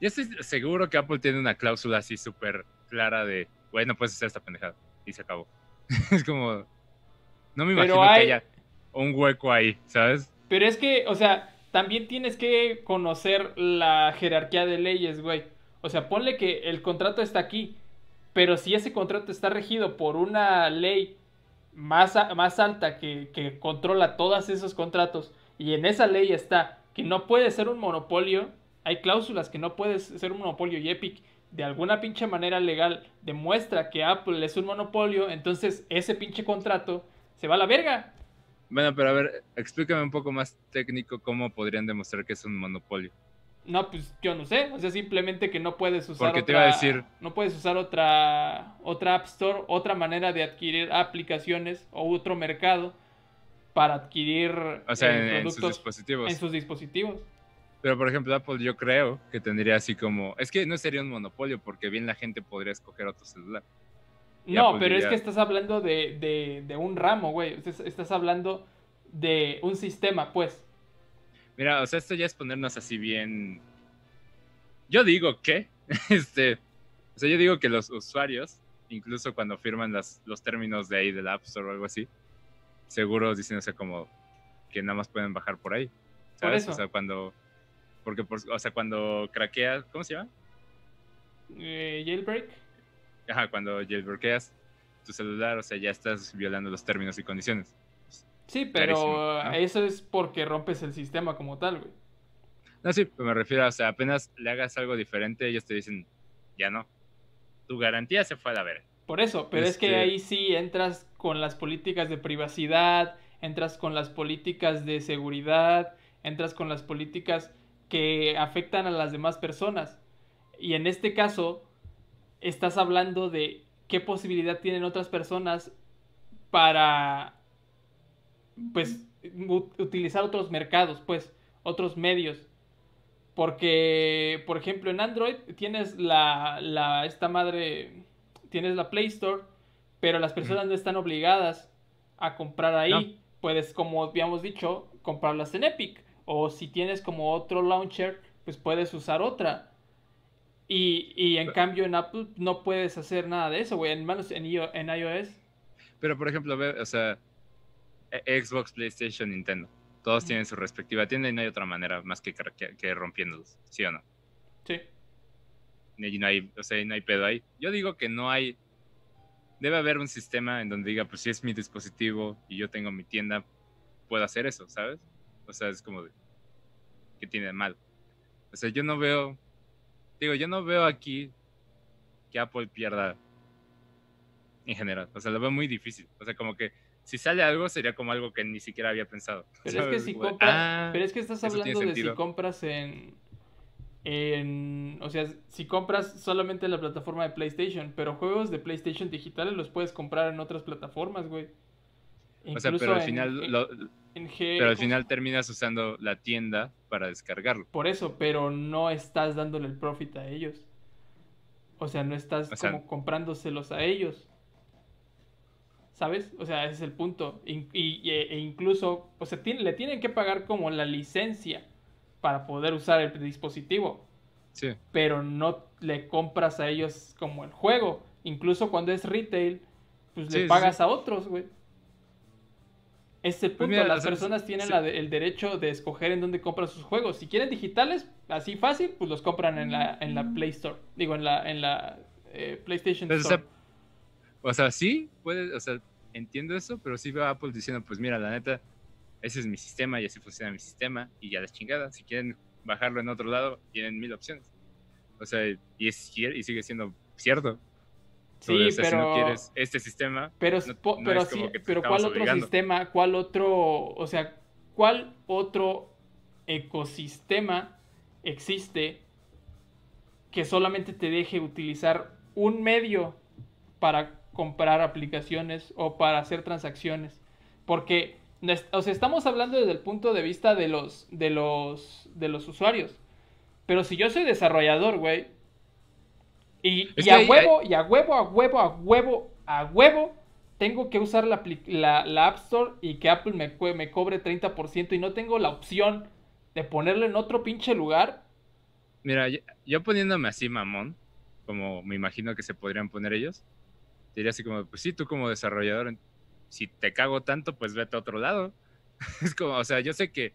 Yo estoy seguro que Apple tiene una cláusula así súper clara de, güey, no puedes hacer esta pendejada. Y se acabó. [LAUGHS] es como, no me imagino hay- que haya un hueco ahí, ¿sabes? Pero es que, o sea, también tienes que conocer la jerarquía de leyes, güey. O sea, ponle que el contrato está aquí, pero si ese contrato está regido por una ley más, más alta que, que controla todos esos contratos, y en esa ley está que no puede ser un monopolio, hay cláusulas que no puede ser un monopolio y Epic de alguna pinche manera legal demuestra que Apple es un monopolio, entonces ese pinche contrato se va a la verga. Bueno, pero a ver, explícame un poco más técnico cómo podrían demostrar que es un monopolio. No, pues yo no sé, o sea, simplemente que no puedes usar Porque te otra, iba a decir- no puedes usar otra otra App Store, otra manera de adquirir aplicaciones o otro mercado para adquirir O sea, eh, en, en sus dispositivos. en sus dispositivos. Pero por ejemplo, Apple yo creo que tendría así como, es que no sería un monopolio porque bien la gente podría escoger otro celular. No, Apple pero es que estás hablando de, de, de un ramo, güey. Estás, estás hablando de un sistema, pues. Mira, o sea, esto ya es ponernos así bien. Yo digo que, [LAUGHS] este, o sea, yo digo que los usuarios, incluso cuando firman las, los términos de ahí del App Store o algo así, seguros diciéndose como que nada más pueden bajar por ahí. ¿Sabes? O sea, cuando, porque, por, o sea, cuando craqueas, ¿cómo se llama? Eh, jailbreak. Ajá, cuando jailbreakeas tu celular, o sea, ya estás violando los términos y condiciones. Sí, pero Clarísimo, ¿no? eso es porque rompes el sistema como tal, güey. No, sí, pero me refiero, o sea, apenas le hagas algo diferente, ellos te dicen, ya no. Tu garantía se fue a la verga. Por eso, pero es que Este- ahí sí entras con las políticas de privacidad, entras con las políticas de seguridad, entras con las políticas que afectan a las demás personas. Y en este caso, estás hablando de qué posibilidad tienen otras personas para, pues, utilizar otros mercados, pues, otros medios. Porque, por ejemplo, en Android tienes la, la, esta madre, tienes la Play Store, pero las personas no están obligadas a comprar ahí. No. Puedes, como habíamos dicho, comprarlas en Epic O si tienes como otro launcher, pues puedes usar otra. Y, y en cambio en Apple no puedes hacer nada de eso, güey, en manos en, iO- en iOS. Pero por ejemplo, ve, o sea, e- Xbox, PlayStation, Nintendo. Todos tienen su respectiva tienda y no hay otra manera más que, que, que rompiéndolos, ¿sí o no? Sí. Y no hay, o sea, no hay pedo ahí. Yo digo que no hay. Debe haber un sistema en donde diga, pues si es mi dispositivo y yo tengo mi tienda, puedo hacer eso, ¿sabes? O sea, es como de. ¿Qué tiene de mal? O sea, yo no veo. Digo, yo no veo aquí que Apple pierda en general. O sea, lo veo muy difícil. O sea, como que si sale algo sería como algo que ni siquiera había pensado. Pero es que si compras, "Ah". pero es que estás hablando de si compras en, en, o sea, si compras solamente en la plataforma de PlayStation, pero juegos de PlayStation digitales los puedes comprar en otras plataformas, güey. O sea, pero al final, en- lo- en G- pero al ¿cómo final terminas usando la tienda para descargarlo. Por eso, pero no estás dándole el profit a ellos. O sea, no estás O sea- como comprándoselos a ellos. ¿Sabes? O sea, ese es el punto. Y, e, e incluso, o sea, tiene- le tienen que pagar como la licencia para poder usar el dispositivo. Sí. Pero no le compras a ellos como el juego. Incluso cuando es retail, pues Sí, le pagas sí. a otros, güey. Ese punto. mira, Las personas tienen sí. la de- el derecho de escoger en dónde compran sus juegos. Si quieren digitales, así fácil, pues los compran en la, en la Play Store. Digo, en la, en la eh, PlayStation Entonces, Store. o sea, sí, puede, o sea, entiendo eso, pero sí veo a Apple diciendo, pues mira, la neta, ese es mi sistema y así funciona mi sistema y ya la chingada. Si quieren bajarlo en otro lado, tienen mil opciones. O sea, y, es, y sigue siendo cierto. Sí, O sea, si no pero, quieres este sistema, pero, no- po- no pero es como sí, que te pero estamos ¿cuál otro sistema? ¿Cuál otro, o sea, cuál otro ecosistema existe que solamente te deje utilizar un medio para comprar aplicaciones o para hacer transacciones? Porque, o sea, estamos hablando desde el punto de vista de los, de los, de los usuarios. Pero si yo soy desarrollador, güey, y, a huevo, y a huevo, a huevo, a huevo, a huevo, tengo que usar la, apli- la- la App Store y que Apple me, me cobre 30% y no tengo la opción de ponerlo en otro pinche lugar. mira, yo, yo poniéndome así mamón, como me imagino que se podrían poner ellos, diría así como, pues sí, tú como desarrollador, si te cago tanto, pues vete a otro lado. [LAUGHS] es como, o sea, yo sé que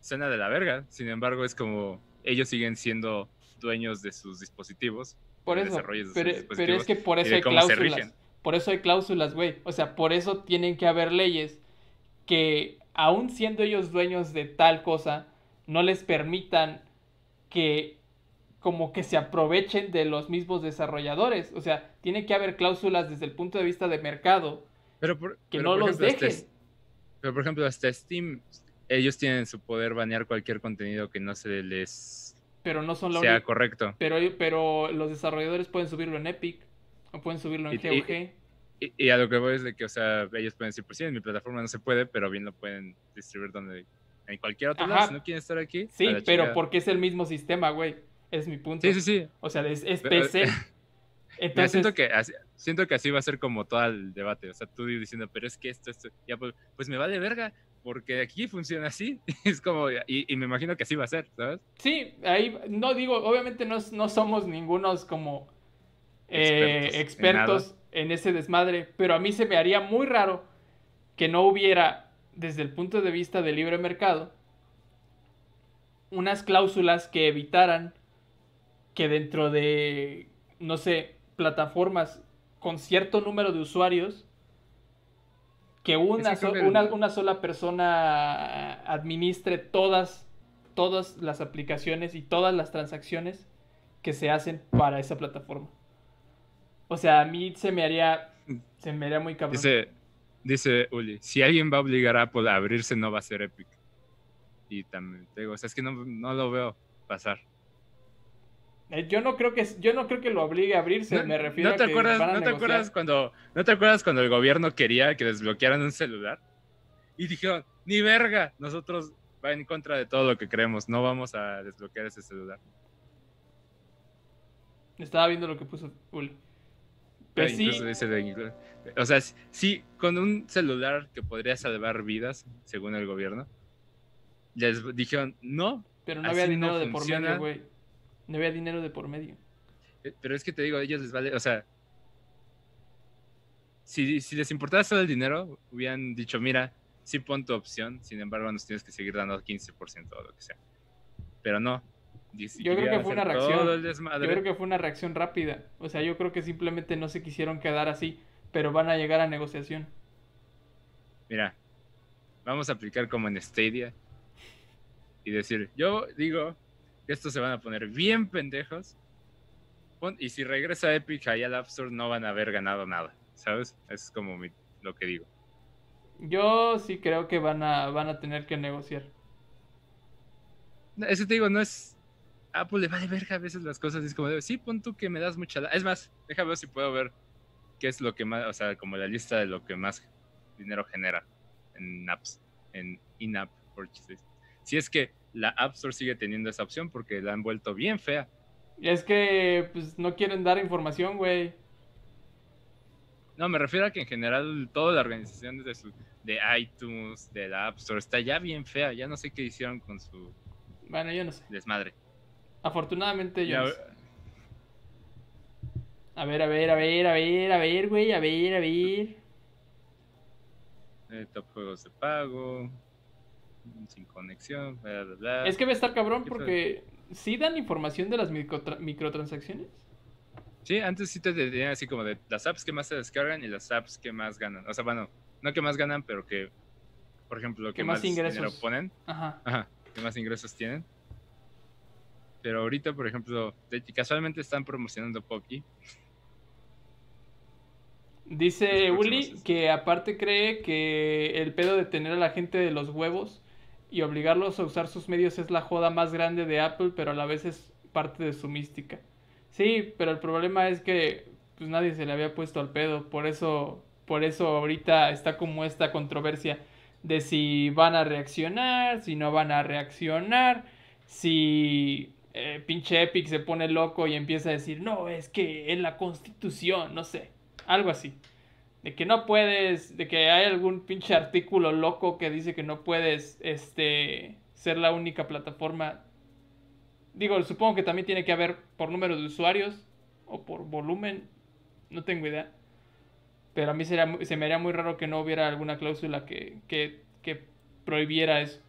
suena de la verga, sin embargo, es como ellos siguen siendo dueños de sus dispositivos. Por eso. Pero, pero es que por eso hay cláusulas. Por eso hay cláusulas, güey. O sea, por eso tienen que haber leyes que, aun siendo ellos dueños de tal cosa, no les permitan que como que se aprovechen de los mismos desarrolladores. O sea, tiene que haber cláusulas desde el punto de vista de mercado Pero por, que pero no por los ejemplo, dejen. pero por ejemplo, hasta Steam, ellos tienen su poder banear cualquier contenido que no se les Pero no son la sea única. correcto. Pero, pero los desarrolladores pueden subirlo en Epic o pueden subirlo en Y- y- GOG. Y, y a lo que voy es de que, o sea, ellos pueden decir, pues sí, en mi plataforma no se puede, pero bien lo pueden distribuir donde, en cualquier otro Ajá. lado, si no quieren estar aquí. Sí, pero chingada. porque es el mismo sistema, güey. Es mi punto. Sí, sí, sí. O sea, es, es PC. [LAUGHS] [LAUGHS] Mira, Entonces, siento, que así, siento que así va a ser como todo el debate. O sea, tú diciendo, pero es que esto, esto, ya pues, pues me vale verga, porque aquí funciona así. [LAUGHS] es como, y, y me imagino que así va a ser, ¿sabes? sí, ahí no digo, obviamente no, no somos ningunos como eh, Expertos en expertos en, ese desmadre, pero a mí se me haría muy raro que no hubiera, desde el punto de vista del libre mercado, unas cláusulas que evitaran que dentro de, no sé, plataformas con cierto número de usuarios, que una, so- que- una, una sola persona administre todas, todas las aplicaciones y todas las transacciones que se hacen para esa plataforma. O sea, a mí se me haría, se me haría muy cabrón. Dice, dice Uli, si alguien va a obligar a Apple a abrirse, no va a ser Epic. Y también te digo, o sea, es que no, no lo veo pasar. Eh, Yo no creo que yo no creo que lo obligue a abrirse, ¿No, me refiero ¿no te a que acuerdas, ¿no te negociar. acuerdas cuando, ¿No te acuerdas cuando el gobierno quería que desbloquearan un celular? Y dijeron, ni verga, nosotros va en contra de todo lo que creemos, no vamos a desbloquear ese celular. Estaba viendo lo que puso Uli. Eh, Pues sí, de- o sea, sí, con un celular que podría salvar vidas, según el gobierno, les dijeron, no, Pero no había no dinero de por medio, güey. No había dinero de por medio. Eh, Pero es que te digo, a ellos les vale, o sea, si, si les importara solo el dinero, hubieran dicho, mira, sí pon tu opción, sin embargo nos tienes que seguir dando 15% o lo que sea. Pero no. Yo creo que fue una reacción. Yo creo que fue una reacción rápida. O sea, yo creo que simplemente no se quisieron quedar así, pero van a llegar a negociación. Mira, vamos a aplicar como en Stadia y decir, yo digo estos se van a poner bien pendejos y si regresa Epic ahí al App Store no van a haber ganado nada, ¿sabes? Eso es como mi- lo que digo. Yo sí creo que van a, van a tener que negociar. Eso te digo, no es... Apple le vale verga a veces las cosas, es como, de, sí, pon tú que me das mucha... la-". Es más, déjame ver si puedo ver qué es lo que más, o sea, como la lista de lo que más dinero genera en apps, en in-app purchases. Si es que la App Store sigue teniendo esa opción porque la han vuelto bien fea. Es que, pues, no quieren dar información, güey. No, me refiero a que en general toda la organización de, su, de iTunes, de la App Store, está ya bien fea. Ya no sé qué hicieron con su Bueno, yo no sé. desmadre. Afortunadamente yo Ya, no sé. A ver, a ver, a ver, a ver, a ver, güey, a ver, a ver. eh, top juegos de pago, sin conexión, bla, bla, bla. Es que va a estar cabrón ¿Qué porque sí dan información de las microtra- microtransacciones. Sí, antes sí te decían así como de las apps que más se descargan y las apps que más ganan. O sea, bueno, no que más ganan, pero que, por ejemplo, que, Que más más, dinero ingresos. ponen. Ajá. Ajá, que más ingresos tienen. Pero ahorita, por ejemplo, casualmente están promocionando PUBG. Dice Uli que aparte cree que el pedo de tener a la gente de los huevos y obligarlos a usar sus medios es la joda más grande de Apple, pero a la vez es parte de su mística. Sí, pero el problema es que pues nadie se le había puesto al pedo, por eso por eso ahorita está como esta controversia de si van a reaccionar, si no van a reaccionar, si eh, pinche Epic se pone loco y empieza a decir, no, es que en la constitución, no sé, algo así. De que no puedes, de que hay algún pinche artículo loco que dice que no puedes, este, ser la única plataforma. Digo, supongo que también tiene que haber por número de usuarios o por volumen, no tengo idea. Pero a mí sería se me haría muy raro que no hubiera alguna cláusula que, que, que prohibiera eso.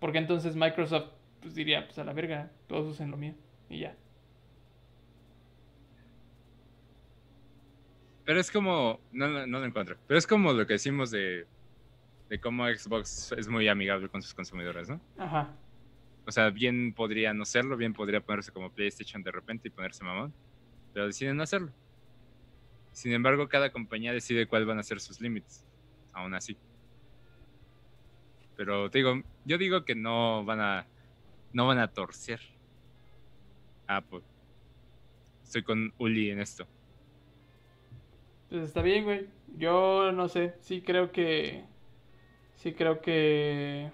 Porque entonces Microsoft pues, diría, pues a la verga, todos usen lo mío. Y ya. Pero es como, no, no, no lo encuentro, pero es como lo que decimos de, de cómo Xbox es muy amigable con sus consumidores, ¿no? Ajá. O sea, bien podría no serlo, bien podría ponerse como PlayStation de repente y ponerse mamón, pero deciden no hacerlo. Sin embargo, cada compañía decide cuáles van a ser sus límites, aún así. Pero te digo, yo digo que no van a, no van a torcer Apple. Estoy con Uli en esto. Pues está bien, güey. Yo no sé, sí creo que... Sí creo que...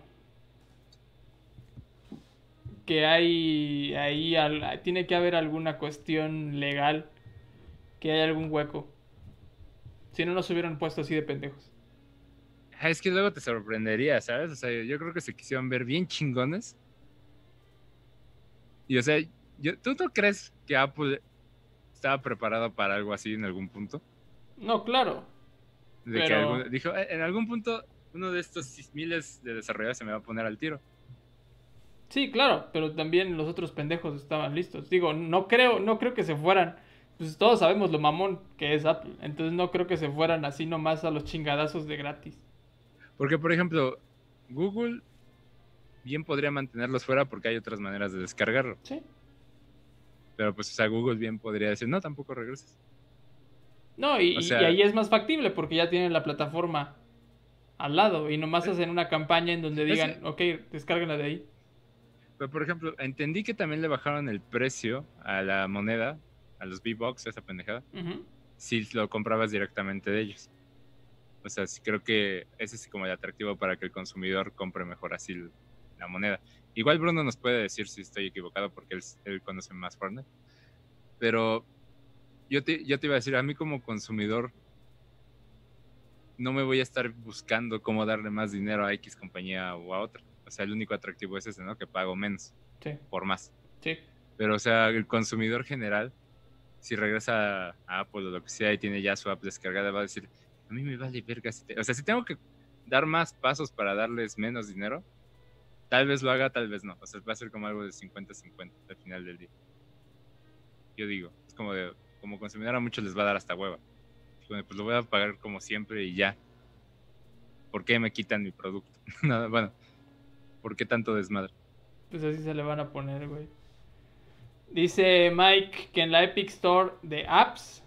Que hay... Ahí tiene que haber alguna cuestión legal. Que hay algún hueco. Si no nos hubieran puesto así de pendejos. Ah, Es que luego te sorprendería, ¿sabes? O sea, yo creo que se quisieron ver bien chingones. Y o sea, yo- ¿tú no crees que Apple estaba preparado para algo así en algún punto? No, claro. De que Pero- algún- dijo, "Eh, en algún punto uno de estos miles de desarrolladores se me va a poner al tiro. Sí, claro, pero también los otros pendejos estaban listos. Digo, no creo, no creo que se fueran. Pues todos sabemos lo mamón que es Apple. Entonces no creo que se fueran así nomás a los chingadazos de gratis. Porque, por ejemplo, Google bien podría mantenerlos fuera porque hay otras maneras de descargarlo. Sí. Pero pues, o sea, Google bien podría decir, no, tampoco regreses. No, y, O y- sea- y ahí es más factible porque ya tienen la plataforma al lado y nomás Eh, hacen una campaña en donde ese- digan, ok, descárguenla de ahí. Pero, por ejemplo, entendí que también le bajaron el precio a la moneda, a los V-Bucks, esa pendejada, si lo comprabas directamente de ellos. O sea, sí creo que ese es como el atractivo para que el consumidor compre mejor así la moneda. Igual Bruno nos puede decir si estoy equivocado porque él, él conoce más Fortnite. Pero yo te, yo te iba a decir, a mí como consumidor no me voy a estar buscando cómo darle más dinero a X compañía o a otra. o sea, el único atractivo es ese, ¿no? Que pago menos Sí, por más. sí. Pero, o sea, el consumidor general, si regresa a Apple o lo que sea y tiene ya su app descargada, va a decir, a mí me vale verga. si te-". O sea, si tengo que dar más pasos para darles menos dinero, tal vez lo haga, tal vez no. O sea, va a ser como algo de 50-50 al final del día. Yo digo, es como de, como consumidor a muchos les va a dar hasta hueva. De, Pues lo voy a pagar como siempre y ya. ¿Por qué me quitan mi producto? [LAUGHS] Nada, bueno, ¿por qué tanto desmadre? Pues así se le van a poner, güey. Dice Mike que en la Epic Store de apps,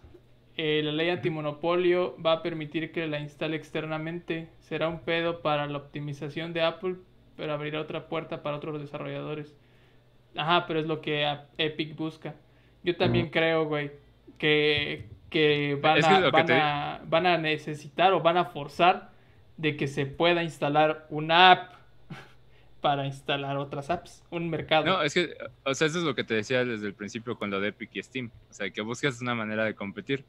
eh, la ley antimonopolio va a permitir que la instale externamente. Será un pedo para la optimización de Apple, pero abrirá otra puerta para otros desarrolladores. Ajá, pero es lo que Epic busca. Yo también creo, güey, que, que van, a, que van, te- a, van a necesitar o van a forzar de que se pueda instalar una app [LAUGHS] para instalar otras apps, un mercado. No, es que, o sea, eso es lo que te decía desde el principio con lo de Epic y Steam. O sea, que buscas una manera de competir.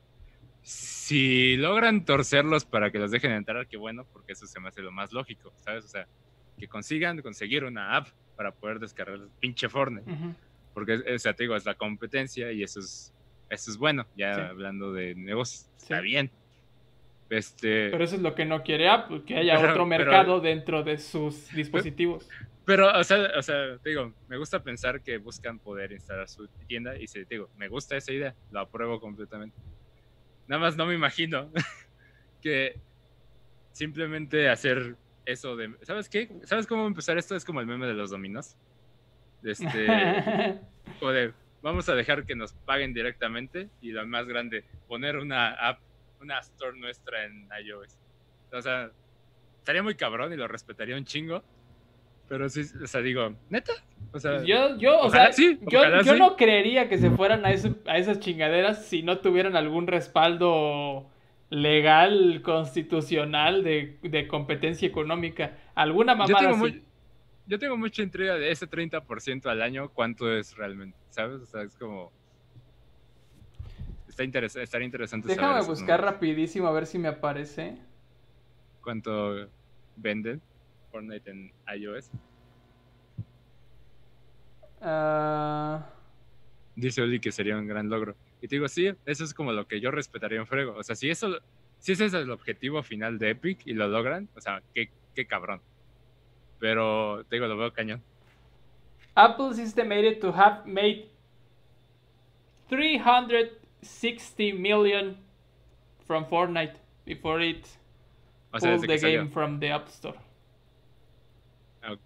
Si logran torcerlos para que los dejen entrar, qué bueno, porque eso se me hace lo más lógico, ¿sabes? O sea, que consigan conseguir una app para poder descargar el pinche Fortnite. Porque, o sea, te digo, es la competencia y eso es, eso es bueno, ya Sí. hablando de negocios. Está bien. Este, Pero eso es lo que no quiere Apple, que haya Pero- otro pero- mercado dentro de sus dispositivos. Pero, o sea, o sea, te digo, me gusta pensar que buscan poder instalar su tienda y se te digo, me gusta esa idea, lo apruebo completamente. Nada más no me imagino [LAUGHS] que simplemente hacer eso de, ¿sabes qué? ¿Sabes cómo empezar esto? Es como el meme de los dominos. Este, [LAUGHS] o de, vamos a dejar que nos paguen directamente y lo más grande, poner una app, una store nuestra en iOS. O sea, estaría muy cabrón y lo respetaría un chingo. Pero sí, o sea, digo, neta. O sea, yo, yo, o sea, sí, yo, yo sí. no creería que se fueran a, ese- a esas chingaderas si no tuvieran algún respaldo legal, constitucional de, de competencia económica. Alguna yo, mamada tengo así. muy- yo tengo mucha intriga de ese 30% al año, cuánto es realmente, ¿sabes? O sea, es como... Está interes- estaría interesante Déjame saber buscar rapidísimo a ver si me aparece. cuánto venden Fortnite en iOS. Ah, Dice Oli que sería un gran logro. Y te digo, sí, eso es como lo que yo respetaría en Fuego. O sea, si eso, si ese es el objetivo final de Epic y lo logran, o sea, qué, qué cabrón. Pero te digo, lo veo cañón. Apple is estimated to have made 360 million from Fortnite before it O sea, pulled the que salió. game from the App Store. Ah, ok.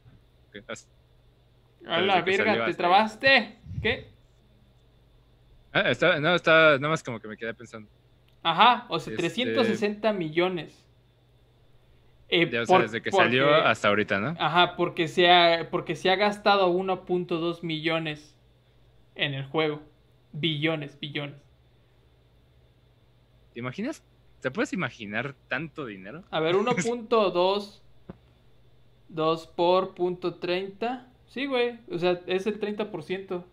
O sea, A la desde que verga, salió ¿te trabaste? ¿Qué? ah, está, no, está nada más como que me quedé pensando. Ajá, o sea, Este- 360 millones. Eh, Ya, o sea, por- desde que porque- salió hasta ahorita, ¿no? Ajá, porque se ha, porque se ha gastado 1.2 millones en el juego. Billones, billones. ¿Te imaginas? ¿Te puedes imaginar tanto dinero? A ver, [LAUGHS] 1.2 2 por punto 30. Sí, güey. O sea, es el 30%.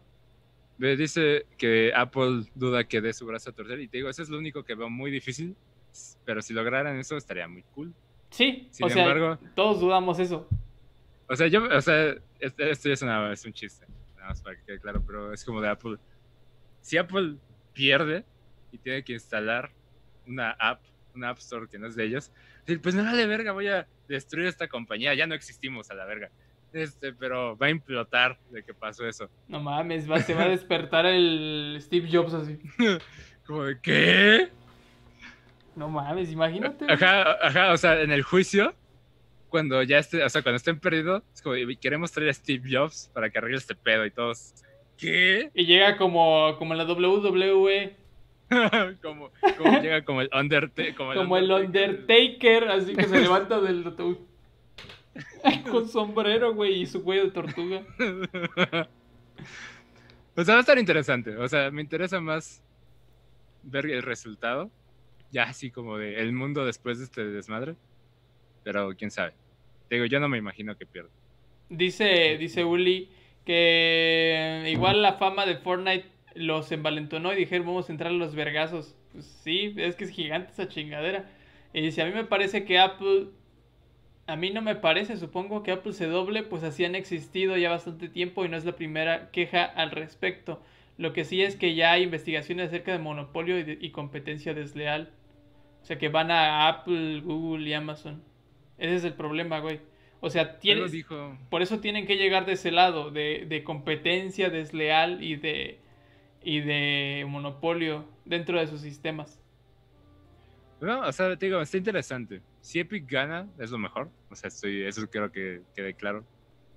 Ve, Dice que Apple duda que dé su brazo a torcer. Y te digo, eso es lo único que veo muy difícil. Pero si lograran eso, estaría muy cool. Sí, Sin o sea, embargo- todos dudamos eso. O sea, yo, o sea, este, este es, una- es un chiste, nada más para que quede claro, pero es como de Apple. Si Apple pierde y tiene que instalar una app, una App Store que no es de ellos, pues me vale verga, voy a destruir esta compañía, ya no existimos a la verga. Este, pero va a implotar de que pasó eso. No mames, va, se va a despertar el Steve Jobs así. [LAUGHS] Como de, ¿qué? No mames, imagínate. Ajá, ajá, o sea, en el juicio, cuando ya esté, o sea, cuando estén perdidos, es como, queremos traer a Steve Jobs para que arregle este pedo y todos, ¿qué? Y llega como, como la WWE, [LAUGHS] como, como llega como el Undertaker. Como como el Undertaker, así que se [LAUGHS] levanta del ataúd. [LAUGHS] Con sombrero, güey, y su cuello de tortuga. o sea, va a estar interesante. O sea, me interesa más ver el resultado. Ya así como de el mundo después de este desmadre. Pero quién sabe. Te digo, yo no me imagino que pierda. Dice, dice Uli que igual la fama de Fortnite los envalentonó y dijeron vamos a entrar a los vergazos. Pues sí, es que es gigante esa chingadera. Y dice, a mí me parece que Apple A mí no me parece, supongo que Apple se doble, pues así han existido ya bastante tiempo y no es la primera queja al respecto. Lo que sí es que ya hay investigaciones acerca de monopolio y, competencia desleal. O sea, que van a Apple, Google y Amazon. Ese es el problema, güey. O sea, tienes, dijo. por eso tienen que llegar de ese lado, de, de competencia desleal y de, y de monopolio dentro de sus sistemas. No, o sea, te digo, está interesante. Si Epic gana, es lo mejor. O sea, estoy, eso creo que quede claro.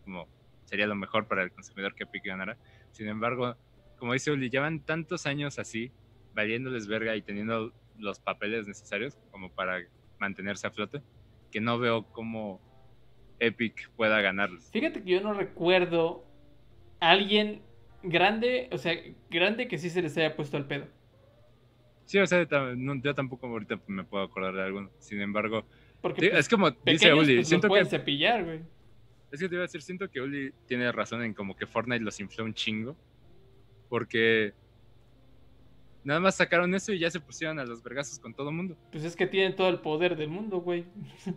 Como sería lo mejor para el consumidor que Epic ganara. Sin embargo, como dice Uli, llevan tantos años así, valiéndoles verga y teniendo los papeles necesarios como para mantenerse a flote, que no veo cómo Epic pueda ganarles. Fíjate que yo no recuerdo a alguien grande, o sea, grande que sí se les haya puesto al pedo. Sí, o sea, no- yo tampoco ahorita me puedo acordar de alguno. Sin embargo, Porque pues, es como dice Uli, pues, siento que cepillar, güey. Es que te iba a decir, siento que Uli tiene razón en como que Fortnite los infló un chingo. Porque nada más sacaron eso y ya se pusieron a los vergazos con todo el mundo. Pues es que tienen todo el poder del mundo, güey. [LAUGHS]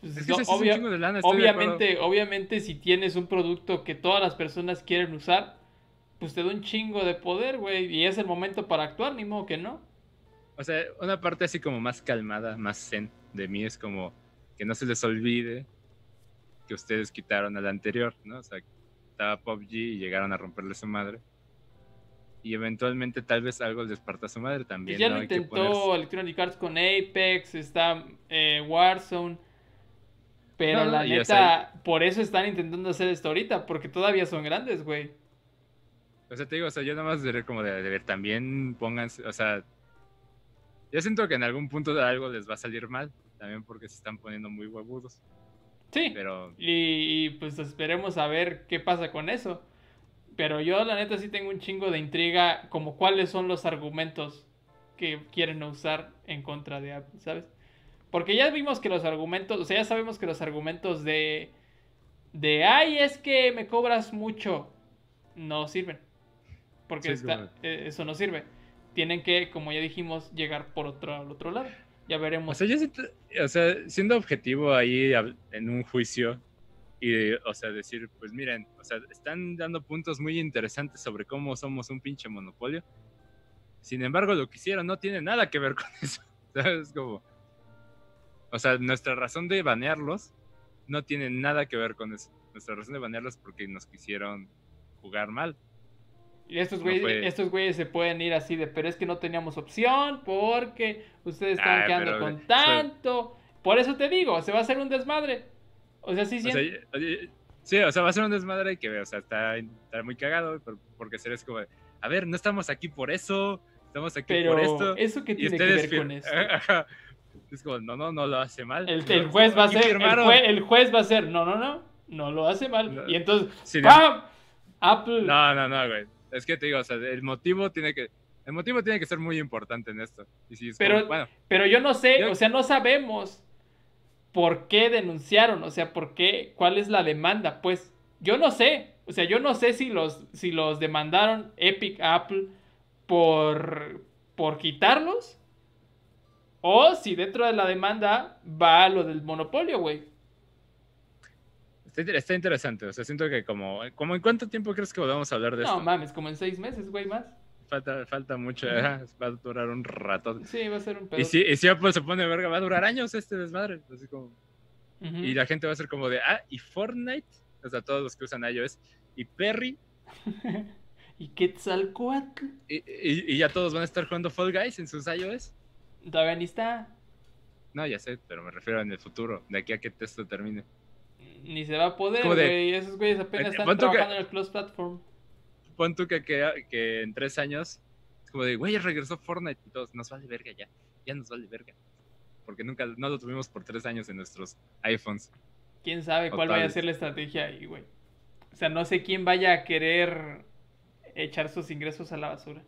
Pues, Es que no, es un obvia- chingo de lana, estoy de obviamente, obviamente, si tienes un producto que todas las personas quieren usar, pues te da un chingo de poder, güey. Y es el momento para actuar, ni modo que no. O sea, una parte así como más calmada, más zen de mí es como que no se les olvide que ustedes quitaron al anterior, ¿no? O sea, estaba PUBG y llegaron a romperle su madre. Y eventualmente tal vez algo les parta su madre Y también. ya ¿no? lo intentó ponerse- Electronic Arts con Apex, está eh, Warzone. Pero No, la y neta, sea, por eso están intentando hacer esto ahorita, porque todavía son grandes, güey. O sea, te digo, o sea, yo nada más diré como de, de ver, también pónganse, o sea, yo siento que en algún punto de algo les va a salir mal, también porque se están poniendo muy huevudos, Sí. pero Y, y, pues esperemos a ver qué pasa con eso. Pero yo la neta sí tengo un chingo de intriga como cuáles son los argumentos que quieren usar en contra de Apple, ¿sabes? Porque ya vimos que los argumentos, o sea, ya sabemos que los argumentos de de ay, es que me cobras mucho no sirven. Porque Sí, está- eh, eso no sirve. Tienen que, como ya dijimos, llegar por otro al otro lado. Ya veremos. O sea, yo siento, o sea, siendo objetivo ahí en un juicio y, o sea, decir, pues miren, o sea, están dando puntos muy interesantes sobre cómo somos un pinche monopolio. Sin embargo, lo que hicieron no tiene nada que ver [LAUGHS] con eso. ¿Sabes? Como, o sea, nuestra razón de banearlos no tiene nada que ver con eso. Nuestra razón de banearlos es porque nos quisieron jugar mal. Y estos güeyes, estos güeyes se pueden ir así de, pero es que no teníamos opción porque ustedes están Ay, quedando pero, con tanto. Por eso te digo, se va a hacer un desmadre. O sea, sí, O sí. sea, sí, o sea, va a ser un desmadre que, o sea, está, está muy cagado, por- porque seres como, a ver, no estamos aquí por eso, estamos aquí pero por esto. eso que tiene que ver con eso. [LAUGHS] Es como, no, no, no lo hace mal. El, No, el juez va a ser, el, firmaron. jue- el juez va a ser, no, no, no, no lo hace mal. No. Y entonces, Sí, no, ¡pam! Apple. no, no, no, güey. Es que te digo, o sea, el motivo tiene que, el motivo tiene que ser muy importante en esto. Y si es como, Pero- bueno, Pero yo no sé, Yo- o sea, no sabemos por qué denunciaron, o sea, por qué, cuál es la demanda, pues. Yo no sé, o sea, yo no sé si los, si los demandaron Epic Apple por, por quitarlos o si dentro de la demanda va lo del monopolio, güey. está, inter- está interesante. O sea, siento que como, como en cuánto tiempo crees que podamos hablar de No esto? mames, como en seis meses, güey, más. Falta, falta mucho, va a durar un rato. Sí, va a ser un pedo. Y si, y si Apple se pone verga, va a durar años este desmadre. Así como. Y la gente va a ser como de, ah, y Fortnite, o sea, todos los que usan iOS, y Perry, [LAUGHS] y Quetzalcoatl y, y- y ya todos van a estar jugando Fall Guys en sus iOS. todavía ni está. No, ya sé, pero me refiero en el futuro, de aquí a que esto termine. Ni se va a poder, güey. Esos güeyes apenas Eh, están tú que- trabajando en el Close Platform. Pon tú que, que, que en tres años, es como de, güey, regresó Fortnite y todos, nos vale verga ya, ya nos vale verga. Porque nunca, no lo tuvimos por tres años en nuestros iPhones. quién sabe cuál vaya a ser la estrategia ahí, güey. O sea, no sé quién vaya a querer echar sus ingresos a la basura.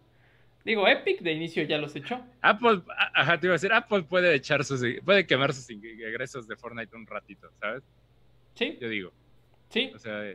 Digo, Epic de inicio ya los echó. Apple, ajá, te iba a decir, Apple puede echar sus, puede quemar sus ingresos de Fortnite un ratito, ¿sabes? Sí, Yo digo, sí. o sea,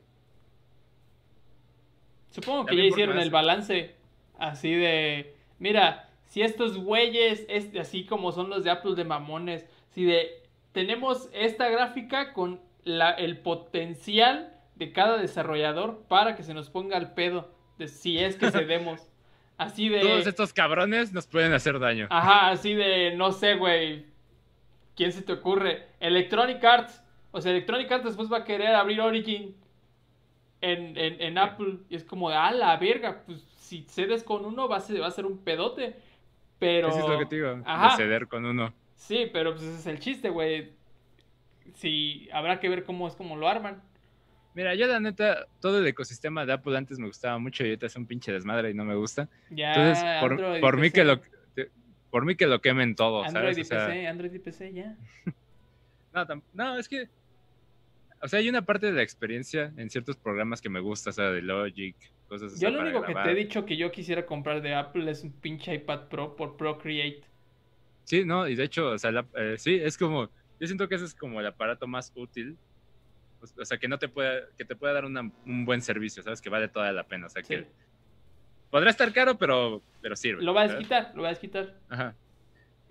Supongo que ya hicieron el balance así de, mira, si estos güeyes, es, así como son los de Apple de mamones, si de tenemos esta gráfica con la, el potencial de cada desarrollador para que se nos ponga al pedo de si es que cedemos. [LAUGHS] Así de. Todos estos cabrones nos pueden hacer daño. Ajá, así de, no sé, güey. ¿Quién se te ocurre? Electronic Arts. O sea, Electronic Arts después va a querer abrir Origin en, en, en Apple. Y es como, ah, la verga. Pues si cedes con uno va a ser, va a ser un pedote. Pero. Es lo que te digo. Ajá. De ceder con uno. Sí, pero pues ese es el chiste, güey. Sí, habrá que ver cómo es como lo arman. Mira, yo la neta, todo el ecosistema de Apple antes me gustaba mucho y ahorita es un pinche desmadre y no me gusta. Ya, Entonces, por, Android por mí que lo por mí que lo quemen todo, Android ¿sabes? y O sea, PC, Android y PC, ya. [LAUGHS] no, no, es que o sea, hay una parte de la experiencia en ciertos programas que me gusta, o sea, de Logic, cosas así. Yo lo único que te he dicho que yo quisiera comprar de Apple es un pinche iPad Pro por Procreate. Sí, no, y de hecho, o sea, la- eh, sí, es como, yo siento que ese es como el aparato más útil, o- o sea, que no te puede, que te puede dar una- un buen servicio, ¿sabes? Que vale toda la pena, o sea, Sí. que podrá estar caro, pero, pero sirve. Lo va a desquitar, lo va a desquitar. Ajá.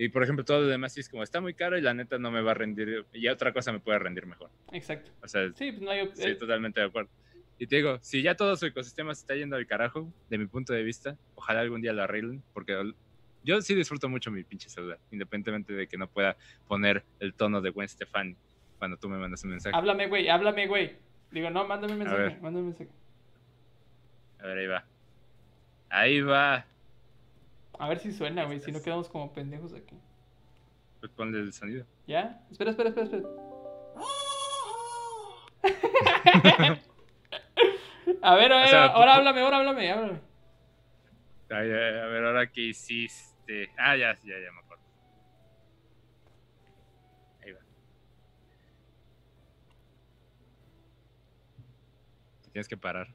Y por ejemplo, todo lo demás sí es como, está muy caro y la neta no me va a rendir, y otra cosa me puede rendir mejor. Exacto. O sea, Sí, pues no hay. sí, eh, totalmente de acuerdo. Y te digo, si ya todo su ecosistema se está yendo al carajo, de mi punto de vista, ojalá algún día lo arreglen, porque yo sí disfruto mucho mi pinche celular, independientemente de que no pueda poner el tono de Gwen Stefani cuando tú me mandas un mensaje. Háblame, güey, háblame, güey. Digo, no, mándame un mensaje, mándame un mensaje. A ver, ahí va. Ahí va. A ver si suena, güey, si no quedamos como pendejos aquí. Pues ponle el sonido. ¿Ya? Espera, espera, espera, espera. [LAUGHS] a ver, a ver, sea, ahora tú- háblame, ahora háblame, háblame. Ay, ay, a ver, ahora qué hiciste. Ah, ya, ya, ya me acuerdo. Ahí va. Te Tienes que parar.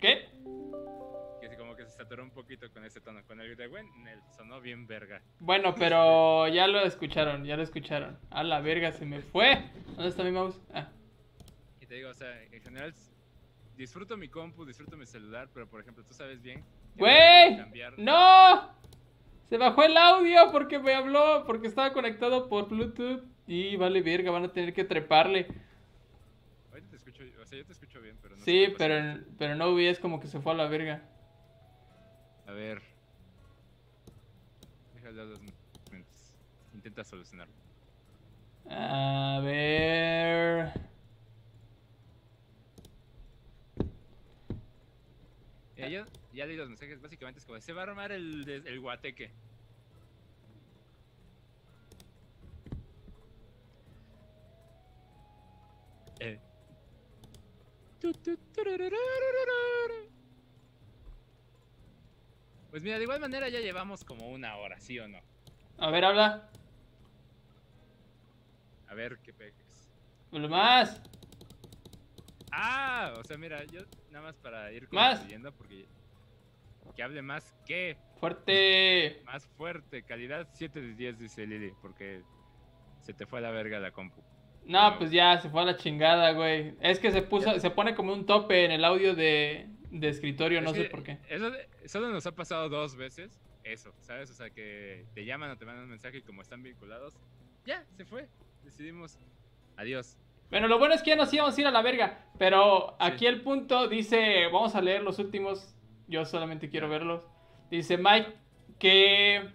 ¿Qué? Que como que se saturó un poquito con ese tono. Con el de Gwen, sonó bien verga. Bueno, pero ya lo escucharon, ya lo escucharon. A la verga, se me fue. ¿Dónde está mi mouse? Ah, Y te digo, o sea, en general disfruto mi compu, disfruto mi celular, pero por ejemplo, tú sabes bien. ¡Güey! ¡No! Se bajó el audio porque me habló, porque estaba conectado por Bluetooth. Y vale verga, van a tener que treparle. Ahorita te escucho, o sea, yo te escucho bien, pero no Sí, pero, pero no vi, es como que se fue a la verga. A ver. Déjale momentos. Intenta solucionarlo. A ver. Ya, ya, ya leí los mensajes, básicamente es como, se va a armar el, el guateque. Eh. Pues mira, de igual manera ya llevamos como una hora, ¿sí o no? A ver, habla. A ver qué peques. Lo más. Ah, o sea, mira, yo nada más para ir concluyendo porque que hable más que Fuerte. más fuerte, calidad 7 de 10 dice Lili, porque se te fue a la verga la compu. No, pues ya se fue a la chingada, güey. Es que se puso, Ya. se pone como un tope en el audio de, de escritorio, no sé por qué. Eso solo nos ha pasado dos veces, eso, ¿sabes? O sea, que te llaman o te mandan un mensaje y como están vinculados, ya, se fue. Decidimos, adiós. Bueno, lo bueno es que ya nos íbamos a ir a la verga. Pero Sí. aquí el punto dice, vamos a leer los últimos. Yo solamente quiero verlos. Dice Mike que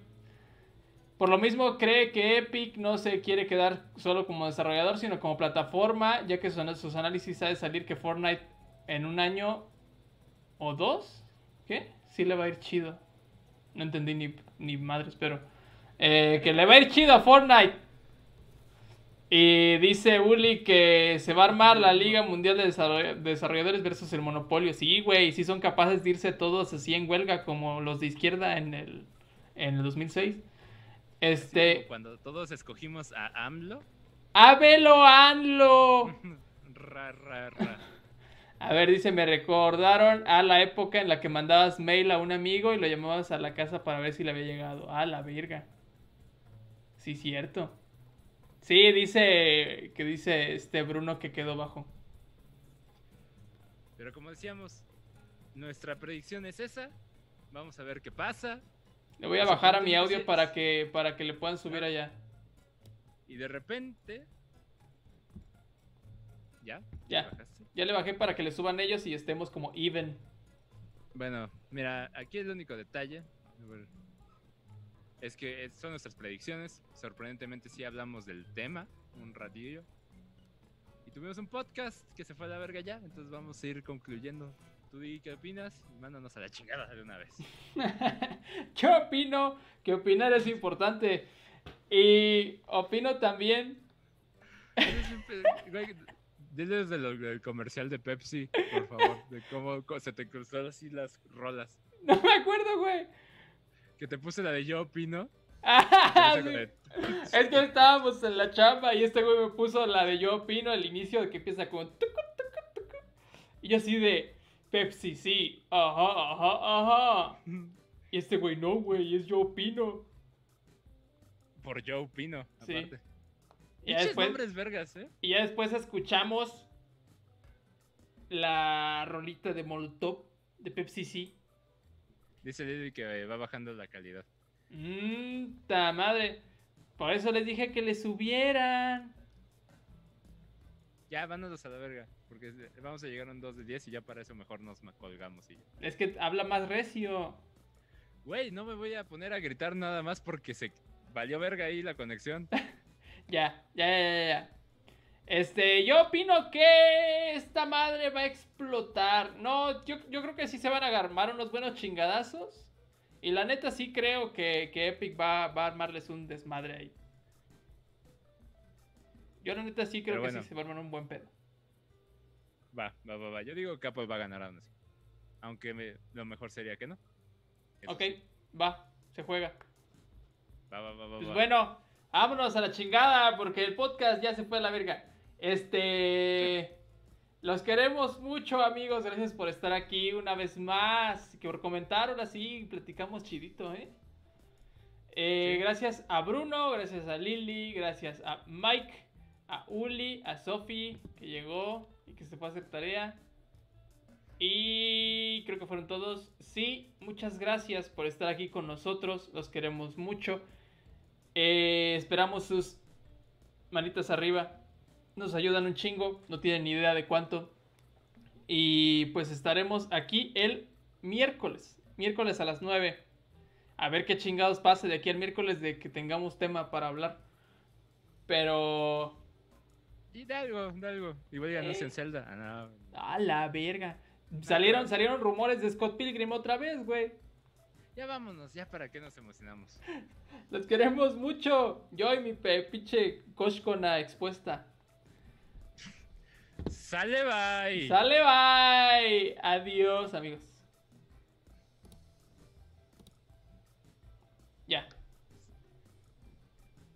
por lo mismo cree que Epic no se quiere quedar solo como desarrollador, sino como plataforma, ya que son sus análisis ha de salir que Fortnite en un año o dos, ¿qué? Sí le va a ir chido. No entendí ni, ni madres, pero eh, que le va a ir chido a Fortnite. Y dice Uli que se va a armar la Liga Mundial de Desarroll- Desarrolladores versus el Monopolio. Sí, güey, sí son capaces de irse todos así en huelga como los de izquierda en el, en el 2006. Así Este, cuando todos escogimos a AMLO, ¡Abelo Anlo! [LAUGHS] ra, ra, ra. A ver, dice, me recordaron a la época en la que mandabas mail a un amigo y lo llamabas a la casa para ver si le había llegado. Ah, la verga. Sí, cierto. Sí, dice que dice este Bruno que quedó bajo. Pero como decíamos, nuestra predicción es esa. Vamos a ver qué pasa. Le voy a bajar a mi audio para que, para que le puedan subir allá. Y de repente. ¿Ya? Ya. Ya le bajé para que le suban ellos y estemos como even. Bueno, mira, aquí el único detalle. Es que son nuestras predicciones. Sorprendentemente sí hablamos del tema un ratillo. Y tuvimos un podcast que se fue a la verga ya. Entonces vamos a ir concluyendo. ¿Tú di qué opinas? Mándanos a la chingada de una vez. [LAUGHS] ¿Qué opino? Que opinar es importante. Y opino también. Diles del comercial de Pepsi, por favor, de cómo se te cruzaron así las rolas. [LAUGHS] No me acuerdo, güey. Que te puse la de yo opino. [LAUGHS] Ah, es que estábamos en la chamba y este güey me puso la de yo opino al inicio de que empieza con y yo así de Pepsi, sí, ajá, ajá, ajá. Y este güey, no, güey, es yo opino. Por yo opino, aparte. Y ya después, nombres vergas, ¿eh? Y ya después escuchamos la rolita de Molotov de Pepsi sí. Dice Lili que va bajando la calidad. Mmm, ta madre. Por eso les dije que le subieran. Ya, vámonos a la verga. Porque vamos a llegar a un 2 de 10 y ya para eso mejor nos colgamos y Es que habla más recio. Güey, no me voy a poner a gritar nada más porque se valió verga ahí la conexión. [LAUGHS] Ya, ya, ya, ya. Este, yo opino que esta madre va a explotar. No, yo, creo que sí se van a armar unos buenos chingadazos. Y la neta sí creo que, Epic va, a armarles un desmadre ahí. Yo la neta sí creo que sí se va a armar un buen pedo. Va, va, va, va. Yo digo que Apple va a ganar aún así. Aunque lo mejor sería que no. ok, va, se juega. Va, va, va, va. Pues bueno, Vámonos a la chingada porque el podcast ya se fue a la verga. Este... Los queremos mucho, amigos. Gracias por estar aquí una vez más. Que por comentar, ahora sí, platicamos chidito, ¿eh? eh gracias a Bruno, gracias a Lili, gracias a Mike, a Uli, a Sofi, que llegó y que se fue a hacer tarea. Y creo que fueron todos. Sí, muchas gracias por estar aquí con nosotros. Los queremos mucho. Eh, esperamos sus manitas arriba. Nos ayudan un chingo. No tienen ni idea de cuánto. Y pues estaremos aquí el miércoles. Miércoles a las 9. A ver qué chingados pase de aquí al miércoles de que tengamos tema para hablar. Pero... Y de algo, de algo. Igual ya no es en Zelda. Ah, A la verga. Salieron, salieron rumores de Scott Pilgrim otra vez, güey. Ya vámonos, ya para qué nos emocionamos. [LAUGHS] Los queremos mucho. Yo y mi pinche Koshkona expuesta. Sale bye. Sale bye. Adiós, amigos. Ya.